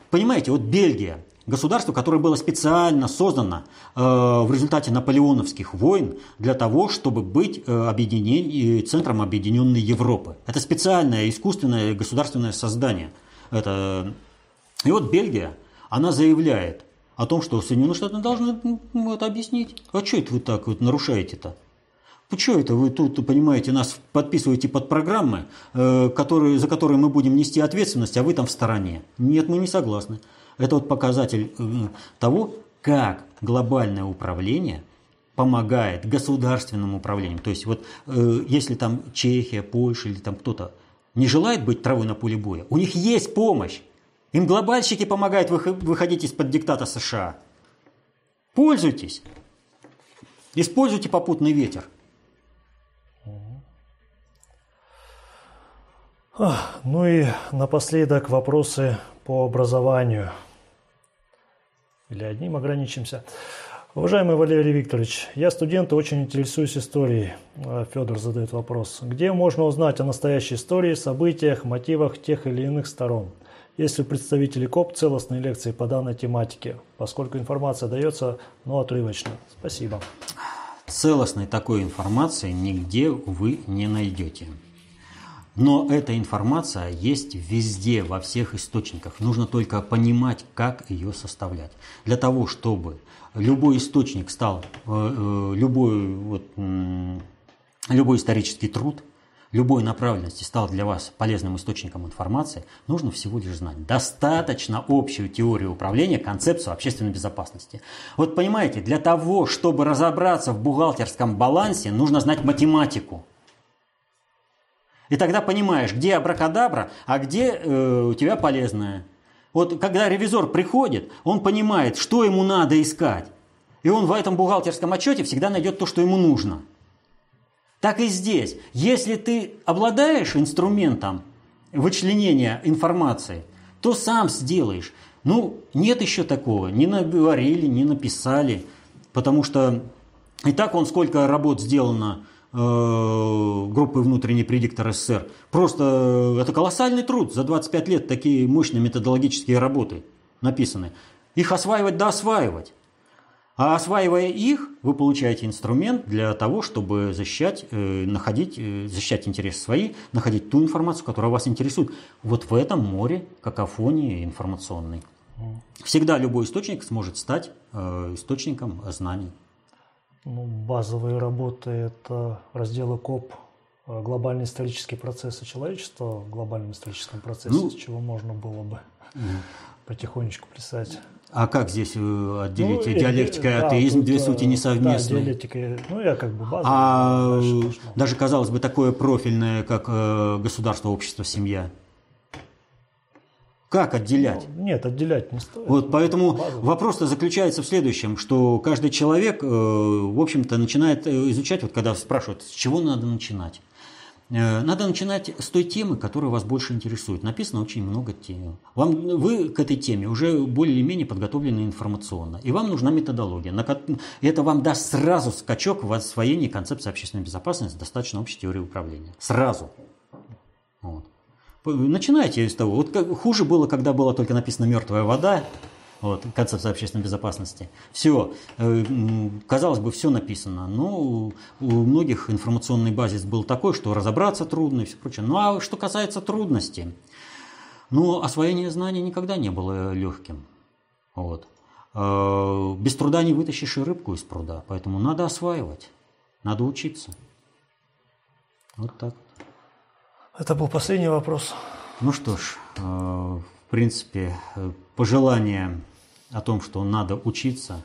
Speaker 2: понимаете, вот Бельгия, государство, которое было специально создано э, в результате наполеоновских войн для того, чтобы быть э, объединен... центром объединенной Европы. Это специальное искусственное государственное создание. Это... И вот Бельгия, она заявляет, о том, что Соединенные Штаты должны ну, это объяснить. А что это вы так вот нарушаете-то? Почему это вы тут, понимаете, нас подписываете под программы, э, которые, за которые мы будем нести ответственность, а вы там в стороне? Нет, мы не согласны. Это вот показатель э, того, как глобальное управление помогает государственному управлению. То есть вот э, если там Чехия, Польша или там кто-то не желает быть травой на поле боя, у них есть помощь. Им глобальщики помогают выходить из-под диктата США. Пользуйтесь. Используйте попутный ветер.
Speaker 1: Ну и напоследок вопросы по образованию. Или одним ограничимся. Уважаемый Валерий Викторович, я студент и очень интересуюсь историей. Федор задает вопрос. Где можно узнать о настоящей истории, событиях, мотивах тех или иных сторон? Есть ли представители КОП целостные лекции по данной тематике, поскольку информация дается, но отрывочно. Спасибо.
Speaker 2: Целостной такой информации нигде вы не найдете. Но эта информация есть везде, во всех источниках. Нужно только понимать, как ее составлять. Для того, чтобы любой источник стал, э, э, любой, вот, любой исторический труд – любой направленности стал для вас полезным источником информации, нужно всего лишь знать достаточно общую теорию управления, концепцию общественной безопасности. Вот понимаете, для того, чтобы разобраться в бухгалтерском балансе, нужно знать математику. И тогда понимаешь, где абракадабра, а где э, у тебя полезное. Вот когда ревизор приходит, он понимает, что ему надо искать. И он в этом бухгалтерском отчете всегда найдет то, что ему нужно. Так и здесь. Если ты обладаешь инструментом вычленения информации, то сам сделаешь. Ну, нет еще такого. Не наговорили, не написали. Потому что и так он сколько работ сделано группы внутренний предиктор СССР. Просто э, это колоссальный труд. За 25 лет такие мощные методологические работы написаны. Их осваивать да осваивать. А осваивая их, вы получаете инструмент для того, чтобы защищать, э, находить, э, защищать интересы свои, находить ту информацию, которая вас интересует. Вот в этом море какофонии информационной. Всегда любой источник сможет стать э, источником знаний.
Speaker 1: Ну, базовые работы – это разделы КОП глобальные исторические процессы человечества в глобальном историческом процессе, ну, с чего можно было бы угу. потихонечку писать.
Speaker 2: А как здесь э, отделить ну, диалектика и атеизм, да, две сути несовместные?
Speaker 1: Да, диалектика, ну я как бы базовый.
Speaker 2: А даже, казалось бы, такое профильное, как э, государство, общество, семья. Как отделять?
Speaker 1: Ну, нет, отделять не стоит.
Speaker 2: Вот поэтому вопрос-то заключается в следующем, что каждый человек, э, в общем-то, начинает изучать, вот когда спрашивают, с чего надо начинать. Э, надо начинать с той темы, которая вас больше интересует. Написано очень много тем. Вам, вы к этой теме уже более-менее подготовлены информационно. И вам нужна методология. Это вам даст сразу скачок в освоении концепции общественной безопасности, достаточно общей теории управления. Сразу. Начинайте с того. Вот как, хуже было, когда была только написана мертвая вода, вот, концепция общественной безопасности. Все, э, казалось бы, все написано, но у многих информационный базис был такой, что разобраться трудно и все прочее. Ну а что касается трудностей, ну, освоение знаний никогда не было легким. Вот. Э, без труда не вытащишь и рыбку из пруда, поэтому надо осваивать, надо учиться. Вот так.
Speaker 1: Это был последний вопрос.
Speaker 2: Ну что ж, э, в принципе, пожелание о том, что надо учиться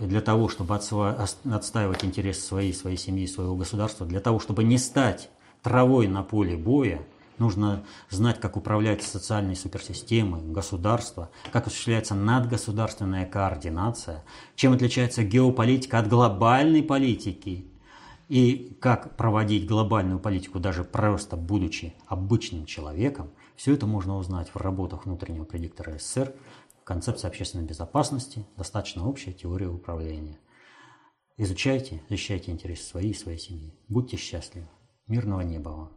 Speaker 2: для того, чтобы отстаивать интересы своей, своей семьи, своего государства, для того, чтобы не стать травой на поле боя, нужно знать, как управляются социальные суперсистемы, государства, как осуществляется надгосударственная координация, чем отличается геополитика от глобальной политики, и как проводить глобальную политику, даже просто будучи обычным человеком, все это можно узнать в работах внутреннего предиктора СССР, концепция общественной безопасности, достаточно общая теория управления. Изучайте, защищайте интересы своей и своей семьи. Будьте счастливы. Мирного неба вам.